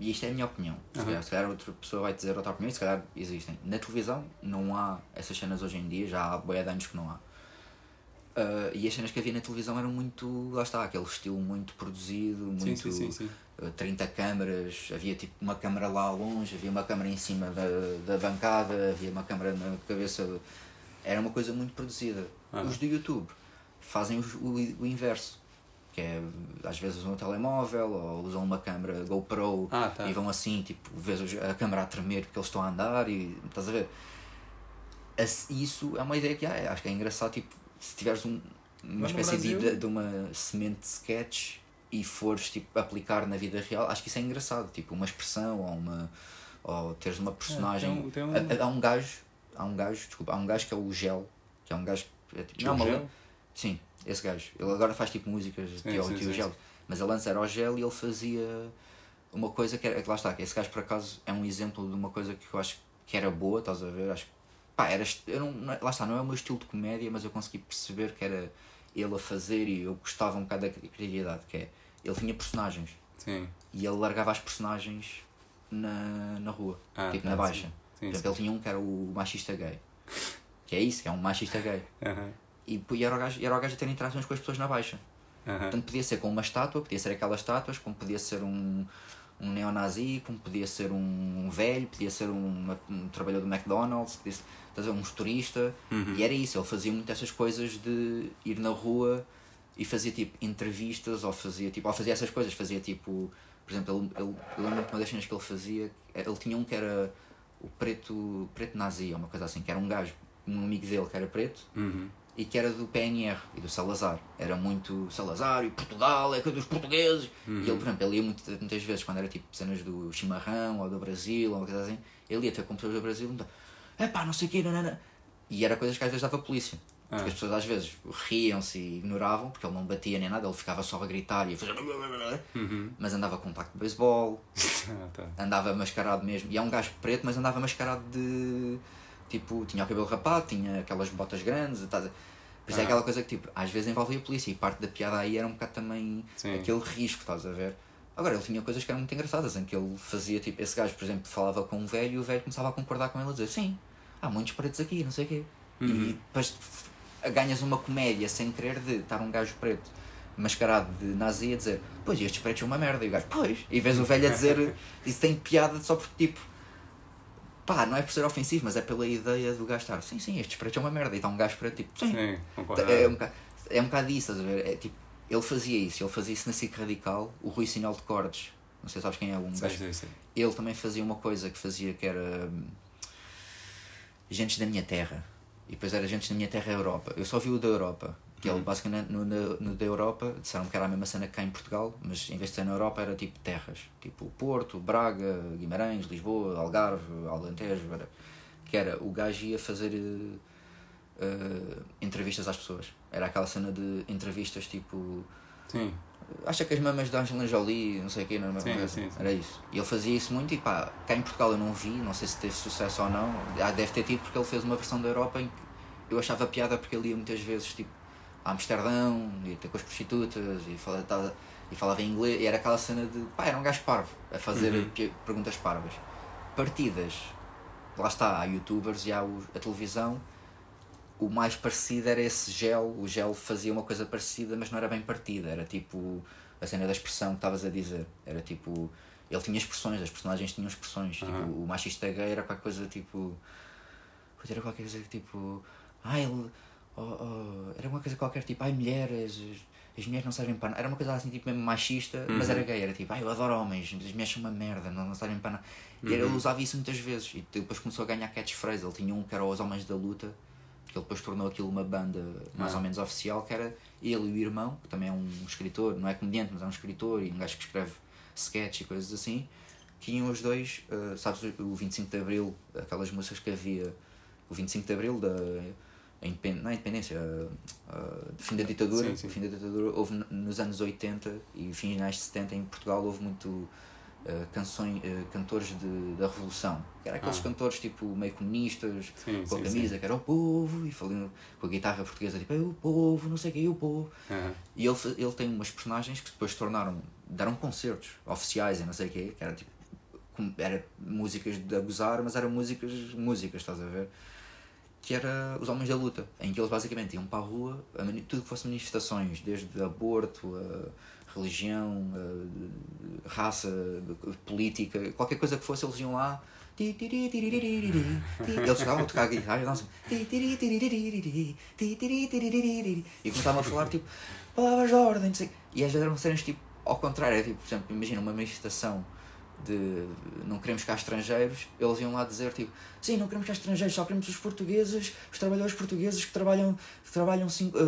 e isto é a minha opinião, se, Aham. calhar, se calhar outra pessoa vai dizer outra opinião, e se calhar existem. Na televisão não há essas cenas hoje em dia, já há boia de anos que não há. Uh, e as cenas que havia na televisão eram muito. Lá está, aquele estilo muito produzido, muito. Sim, sim, sim, sim. Uh, 30 câmaras, havia tipo uma câmara lá longe, havia uma câmara em cima da, da bancada, havia uma câmara na cabeça. Era uma coisa muito produzida. Ah. Os do YouTube fazem os- o, o inverso. Que é, às vezes usam um telemóvel ou usam uma câmera GoPro Ah, tá. e vão assim, tipo, vês a câmera a tremer porque eles estão a andar e estás a ver? Isso é uma ideia que há, acho que é engraçado, tipo, se tiveres um, uma Mas espécie de, de uma semente de sketch e fores tipo, aplicar na vida real, acho que isso é engraçado, tipo, uma expressão ou uma ou teres uma personagem. tem um- tem um- Há, há um gajo, há um gajo, desculpa, há um gajo que é o Gel, que é um gajo é tipo, não, uma Gel? Sim, esse gajo. Ele agora faz tipo músicas de sim, sim, Gel. sim. Mas ele antes era o Gel e ele fazia uma coisa que era. que lá está, que esse gajo por acaso é um exemplo de uma coisa que eu acho que era boa, estás a ver? Acho que, pá, era. Eu não, é- lá está, não é o meu estilo de comédia, mas eu consegui perceber que era ele a fazer e eu gostava um bocado da cri- criatividade, que é. Ele tinha personagens Sim. e ele largava as personagens na, na rua, Ah, tipo na sim. baixa. Sim, exemplo, ele tinha um que era o machista gay. Que é isso, que é um machista gay. Aham. E, e era, o gajo, era o gajo a ter interações com as pessoas na baixa. Aham. Portanto, podia ser com uma estátua, podia ser aquelas estátuas, como podia ser um, um neonazi, como podia ser um velho, podia ser um, um trabalhador do McDonald's, podia ser estás a um motorista. Uhum. E era isso, ele fazia muito essas coisas de ir na rua e fazia tipo entrevistas, ou fazia tipo, ou fazia essas coisas, fazia tipo, por exemplo, ele, ele, eu lembro que uma das cenas que ele fazia, ele tinha um que era o preto, preto nazi, ou uma coisa assim, que era um gajo, um amigo dele que era preto, Uhum. e que era do PNR e do Salazar. Era muito Salazar e Portugal, é coisa dos portugueses. Uhum. E ele, por exemplo, ele ia muito, muitas vezes, quando era tipo cenas do chimarrão ou do Brasil ou uma coisa assim, ele ia ter com pessoas do Brasil e é pá, não sei o quê, nanana. E era coisas que às vezes dava polícia. Porque Ah. as pessoas às vezes riam-se e ignoravam, porque ele não batia nem nada, ele ficava só a gritar e a fazer. Uhum. Mas andava com taco de beisebol, Ah, tá. andava mascarado mesmo. E é um gajo preto, mas andava mascarado de. Tipo, tinha o cabelo rapado, tinha aquelas botas grandes. Estás. Por isso é Ah. aquela coisa que tipo, às vezes envolvia a polícia e parte da piada aí era um bocado também Sim. aquele risco, estás a ver? Agora, ele tinha coisas que eram muito engraçadas, em que ele fazia tipo, esse gajo, por exemplo, falava com um velho e o velho começava a concordar com ele a dizer sim, há muitos pretos aqui, não sei o quê. Uhum. E depois ganhas uma comédia sem querer de estar um gajo preto mascarado de nazi a dizer pois estes pretos são uma merda e o gajo, pois, e vês o velho a dizer isso tem piada só porque tipo pá, não é por ser ofensivo, mas é pela ideia do gajo estar sim, sim, estes pretos são uma merda e está um gajo preto tipo, sim, Sim, é um bocado, é um bocado isso, estás a ver? É, tipo, ele fazia isso, ele fazia isso na SIC Radical, o Rui Sinal de Cordes, não sei se sabes quem é, um ele também fazia uma coisa que fazia que era hum, Gentes da Minha Terra. E depois era Gentes da Minha Terra Europa. Eu só vi o da Europa. Que ele basicamente no, no, no da Europa disseram que era a mesma cena que cá em Portugal, mas em vez de ser na Europa era tipo terras. Tipo Porto, Braga, Guimarães, Lisboa, Algarve, Alentejo. Que era o gajo ia fazer eh, eh, entrevistas às pessoas. Era aquela cena de entrevistas tipo Sim. acha que as mamas da Angelina Jolie, não sei o quê, não é Sim, Era- sim, sim. era isso. E ele fazia isso muito e pá, cá em Portugal eu não vi, não sei se teve sucesso ou não. Ah, deve ter tido porque ele fez uma versão da Europa em que eu achava piada porque ele ia muitas vezes tipo a Amsterdão, ia ter com as prostitutas e falava, tava- e falava em inglês e era aquela cena de pá, era um gajo parvo a fazer Uhum. perguntas parvas. Partidas, lá está, há youtubers e há a televisão. O mais parecido era esse gel. O gel fazia uma coisa parecida, mas não era bem partida. Era tipo a cena da expressão que estavas a dizer. Era tipo. Ele tinha expressões, as personagens tinham expressões. Tipo, Aham. o machista gay era qualquer coisa tipo. Era qualquer coisa tipo. Ai, ele. oh, oh, era uma coisa qualquer tipo. Ai, mulheres. As mulheres não servem para nada. Era uma coisa assim, tipo, mesmo machista, mas era gay. Era tipo, ai, eu adoro homens. As mulheres são uma merda, não, não servem para nada. E ele usava isso muitas vezes. E depois começou a ganhar catchphrase. Ele tinha um que era Os Homens da Luta ele depois tornou aquilo uma banda mais Ah. ou menos oficial, que era ele e o irmão, que também é um escritor, não é comediante, mas é um escritor e um gajo que escreve sketch e coisas assim, que iam os dois, eh, sabes, o- o 25 de Abril, aquelas músicas que havia, o 25 de Abril da independ- não é a independência, a, a- de fim da ditadura, Sim, sim. o fim da ditadura houve nos anos 80 e finais de 70 em Portugal houve muito eh, canções, eh, cantores de, da Revolução, que eram aqueles Ah. cantores tipo meio comunistas, Sim, com a sim, camisa, que era o povo, e falando com a guitarra portuguesa, tipo, é o povo, não sei o que, é o povo. E ele, ele tem umas personagens que depois tornaram, deram concertos oficiais e não sei o que, que era tipo, era músicas de a gozar, mas eram músicas, músicas, estás a ver? que era Os Homens da Luta, em que eles basicamente iam para a rua, a tudo que fosse manifestações, desde aborto, a religião, raça, política, qualquer coisa que fosse, eles iam lá. Eles chegavam a tocar a guitarra e. E começavam a falar tipo palavras de ordem, não sei. E às vezes eram cenas tipo ao contrário, é tipo, por exemplo, imagina uma manifestação de não queremos cá estrangeiros, eles iam lá dizer tipo, sim, não queremos cá estrangeiros, só queremos os portugueses, os trabalhadores portugueses que trabalham, que trabalham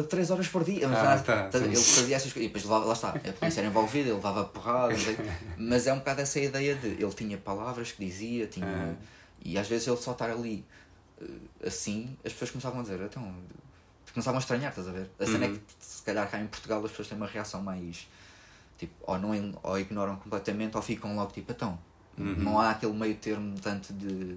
3 horas por dia. Ah, tá, sim. ele fazia essas coisas, e depois lá, lá está, a polícia era envolvida, ele levava porrada, mas é um bocado essa ideia de ele tinha palavras que dizia, tinha, Ah. e às vezes ele só estar ali eh, assim, as pessoas começavam a dizer, então, começavam a estranhar, estás a ver? A cena é que se calhar cá em Portugal as pessoas têm uma reação mais tipo, ou, não, ou ignoram completamente ou ficam logo tipo, então, não há aquele meio termo tanto de,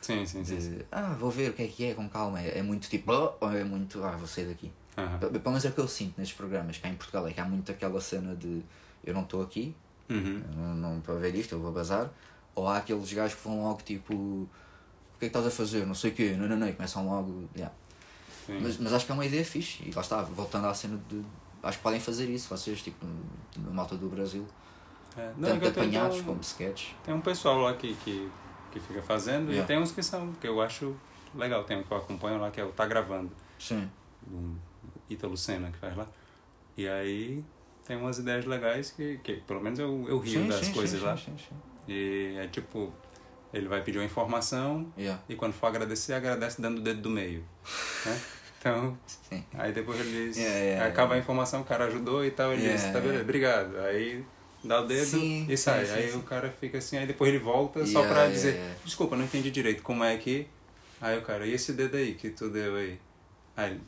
Sim, sim, sim. sim. de ah, vou ver o que é que é, com calma, é, é muito tipo, "Oh", ou é muito, ah, vou sair daqui. Aham. Pelo menos é o que eu sinto nestes programas, cá em Portugal, é que há muito aquela cena de eu não estou aqui, Uhum. não, não estou a ver isto, eu vou bazar, ou há aqueles gajos que vão logo tipo, o que é que estás a fazer, não sei o quê, não, não, não, e começam logo, yeah. Mas, mas acho que é uma ideia fixe. E lá está, voltando à cena de. Acho que podem fazer isso, vocês, tipo, no- na malta do Brasil. É, não, é tanto que eu tenho- apanhados como sketches. Tem um pessoal lá que, que, que fica fazendo Yeah. e tem uns que são, que eu acho legal. Tem um que eu acompanho lá que é o Tá Gravando, Sim. do Ítalo Senna que faz lá. E aí tem umas ideias legais que, que pelo menos eu, eu rio sim, das sim, coisas sim, lá. Sim, sim, sim. E é tipo, ele vai pedir uma informação Yeah. e quando for agradecer, agradece dando o dedo do meio. Né? Então, Sim. aí depois ele diz, Yeah, yeah, acaba yeah. a informação, o cara ajudou e tal, ele Yeah, diz, tá beleza, obrigado. Aí dá o dedo Sim, e sai. sim, aí sim. o cara fica assim, aí depois ele volta só Yeah, pra dizer, yeah. desculpa, não entendi direito como é que. Aí o cara, e esse dedo aí que tu deu aí? Aí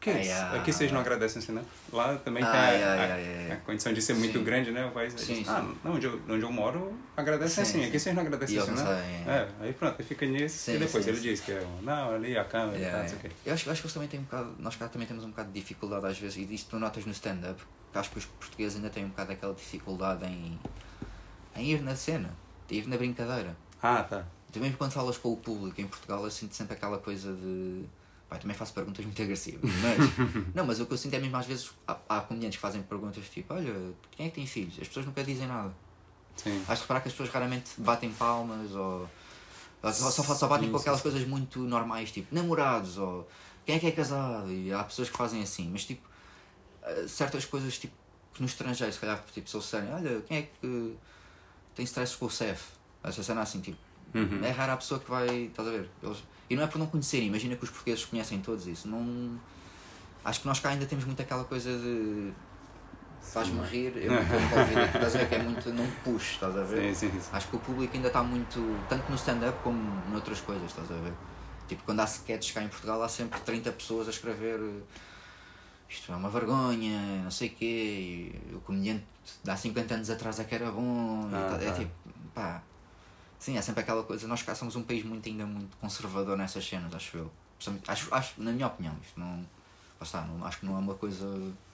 que Ah, isso? Aqui vocês não agradecem assim, não? Lá também Ah, tem a, a- a condição de ser muito Sim. grande, né? O país aí Sim, diz, sim. ah, não, onde eu, onde eu moro, agradecem Sim, assim, aqui vocês não agradecem assim, não sabem, É, aí pronto, fica nisso Sim, e depois sim, ele sim. diz que é, não, ali a câmera, Yeah, tá, não sei o quê. Eu acho, acho que eles também têm um bocado. Nós cá também temos um bocado de dificuldade às vezes, e isto tu notas no stand-up, que acho que os portugueses ainda têm um bocado aquela dificuldade em, em ir na cena, de ir na brincadeira. Ah, tá. Também quando falas com o público em Portugal, eu sinto sempre aquela coisa de. Eu também faço perguntas muito agressivas, mas. não, mas o que eu sinto é mesmo às vezes. Há, há comediantes que fazem perguntas tipo: Olha, quem é que tem filhos? As pessoas nunca dizem nada. Sim. Acho que que as pessoas raramente batem palmas ou. ou só, só, só batem Sim, com aquelas sim. coisas muito normais, tipo namorados ou quem é que é casado. E há pessoas que fazem assim, mas tipo. eh, certas coisas tipo que no estrangeiro, se calhar, tipo, se eles disserem: Olha, quem é que tem stress com o CEF? Essa cena assim, tipo. Uhum. É rara a pessoa que vai. Estás a ver? Eles, e não é por não conhecerem, imagina que os portugueses conhecem todos isso. Não. Acho que nós cá ainda temos muito aquela coisa de. Faz-me rir, eu não estou envolvido. Estás a ver que é muito. Não puxo, estás a ver? Sim, sim, sim. Acho que o público ainda está muito. Tanto no stand-up como noutras coisas, estás a ver? Tipo, quando há sketches cá em Portugal, há sempre 30 pessoas a escrever. eh, Isto é uma vergonha, não sei o quê. E o comediante de há 50 anos atrás é que era bom. e Ah, tal. É tá. tipo, pá. Sim, é sempre aquela coisa. Nós cá somos um país muito, ainda muito conservador nessas cenas, acho eu. Acho, acho, na minha opinião, isto não. Está, não, acho que não é uma coisa.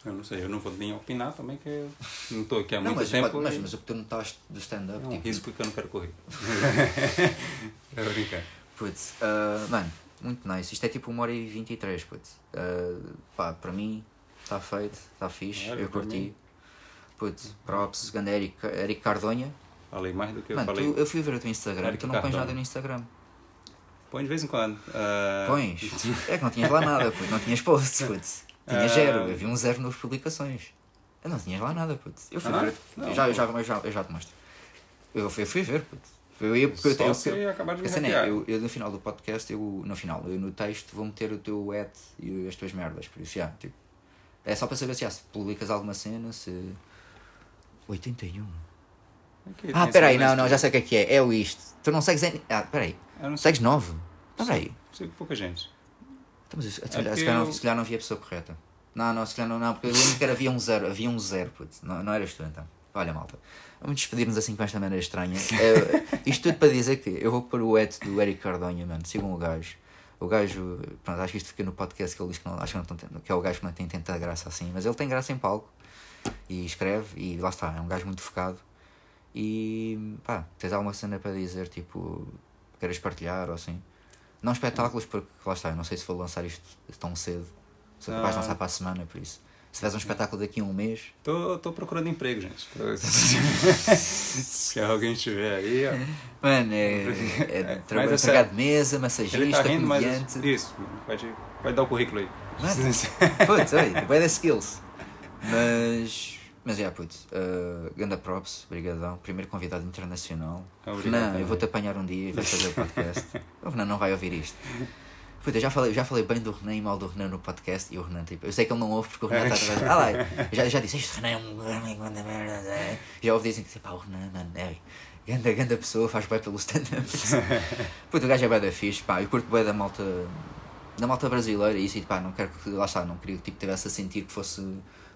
Eu não sei, eu não vou nem opinar também, que eu não estou aqui há Não, muito mas, tempo. mas, e mas o que tu notaste do stand-up, é um tipo, risco que eu não quero correr. é brincar. Putz, ah, mano, muito nice. Isto é tipo 1 hora e 23, putz. Ah, pá, para mim, está feito, está fixe, Olha, eu curti. mim. Putz, props, grande Eric, Eric Cardonha. Falei mais do que eu Mano, falei. tu, eu fui ver o teu Instagram, Eric tu não pões nada no Instagram. Põe de vez em quando. Ah, Pões? É que não tinhas lá nada, putz, não tinhas posts, putz. Tinha Ah. zero, havia um zero nas publicações. Eu não tinhas lá nada, putz. Eu fui Ah, ver, não, eu já, eu, já, eu, já, eu já te mostro. Eu, fui- eu fui ver, putz. Eu ia porque eu, Só eu, eu, acabar de me é, hackear. eu, eu no final do podcast, eu, no final, eu no texto vou meter o teu at e as tuas merdas, por isso, já, tipo, é só para saber se, já, se publicas alguma cena, se... 81? Aqui, Ah, peraí, não, não, já sei o que é que é, é o isto. Tu não segues... Ah, peraí, Eu não sei. segues 9? Ah, peraí. Sigo pouca gente. Então, mas, se, É calhar, se, calhar não, se calhar não havia a pessoa correta. Não, não, se calhar não, não, porque eu lembro que era, havia um zero, havia um zero, putz, não, não eras tu então. Olha, malta, vamos despedir-nos assim com esta maneira estranha. Eh, isto tudo para dizer que eu vou pôr o et do Eric Cardonha, mano, sigam o gajo. O gajo, pronto, acho que isto fica no podcast que ele diz que, não, acho que, não tem, que é o gajo que não tem tanta graça assim, mas ele tem graça em palco e escreve e lá está, é um gajo muito focado. E pá, tens alguma cena para dizer, tipo, queres partilhar ou assim? Não espetáculos, porque lá está, eu não sei se vou lançar isto tão cedo. Sou capaz de lançar para a semana, por isso. Se tiveres um espetáculo daqui a um mês, tô procurando emprego, gente. Se alguém tiver aí, ó. mano, é, é, É, trabalho é de mesa, massagista, tá rindo, mas. comediante. Isso, pode, pode dar o currículo aí. Putz, olha, vai dar skills. Mas, mas é, putz, uh, ganda props, brigadão. Primeiro convidado internacional. Obrigado Renan, eu vou-te apanhar um dia e vais fazer o podcast. o Renan não vai ouvir isto. Puta, eu já falei, já falei bem do Renan e mal do Renan no podcast e o Renan, tipo, eu sei que ele não ouve porque o Renan está atrás. Ah lá, já, já disse, este Renan é um grande merda. é." Já ouvi dizem que, pá, o Renan, mano, é ganda, ganda pessoa, faz bem pelo stand-up. Puta, o gajo é bem da fixe, pá, eu curto bem da malta, da malta brasileira e isso, e pá, não quero que, lá está, não queria que tipo, tivesse a sentir que fosse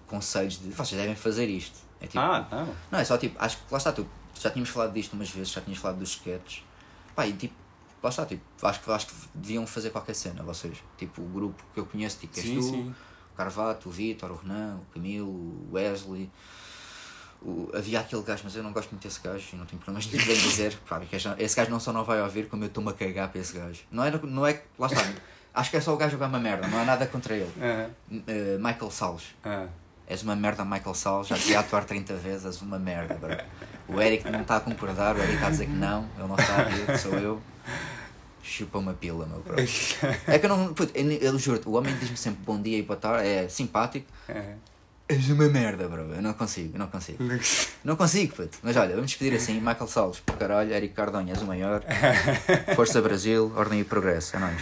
conselhos de, vocês devem fazer isto. É tipo, Ah, não. não, é só tipo, acho que lá está, tu já tínhamos falado disto umas vezes, já tinhas falado dos sketches. Pá, e tipo, lá está, tipo, acho que, acho que deviam fazer qualquer cena, vocês. Tipo, o grupo que eu conheço, tipo, que és Sim, tu, sim. o Carvato, o Vitor, o Renan, o Camilo, o Wesley. O, havia aquele gajo, mas eu não gosto muito desse gajo e não tenho problemas de dizer. Pá, porque esse gajo não só não vai ouvir, como eu estou-me a cagar para esse gajo. Não é, não é, lá está, acho que é só o gajo jogar uma merda, não há nada contra ele. Ah, Uh, Michael Salles. ah. És uma merda, Michael Salles. Já te ia atuar 30 vezes, és uma merda, bro. O Eric não está a concordar, o Eric está a dizer que não, ele não está a ver, sou eu. Chupa uma pila, meu bro. É que eu não. Puto, eu, eu juro o homem diz-me sempre bom dia e boa tarde, é simpático. ah. És uma merda, bro. Eu não consigo, eu não consigo. Não consigo, puto. Mas olha, vamos despedir assim: Michael Salles, por caralho, Eric Cardonha, és o maior. Força Brasil, ordem e progresso, é nóis.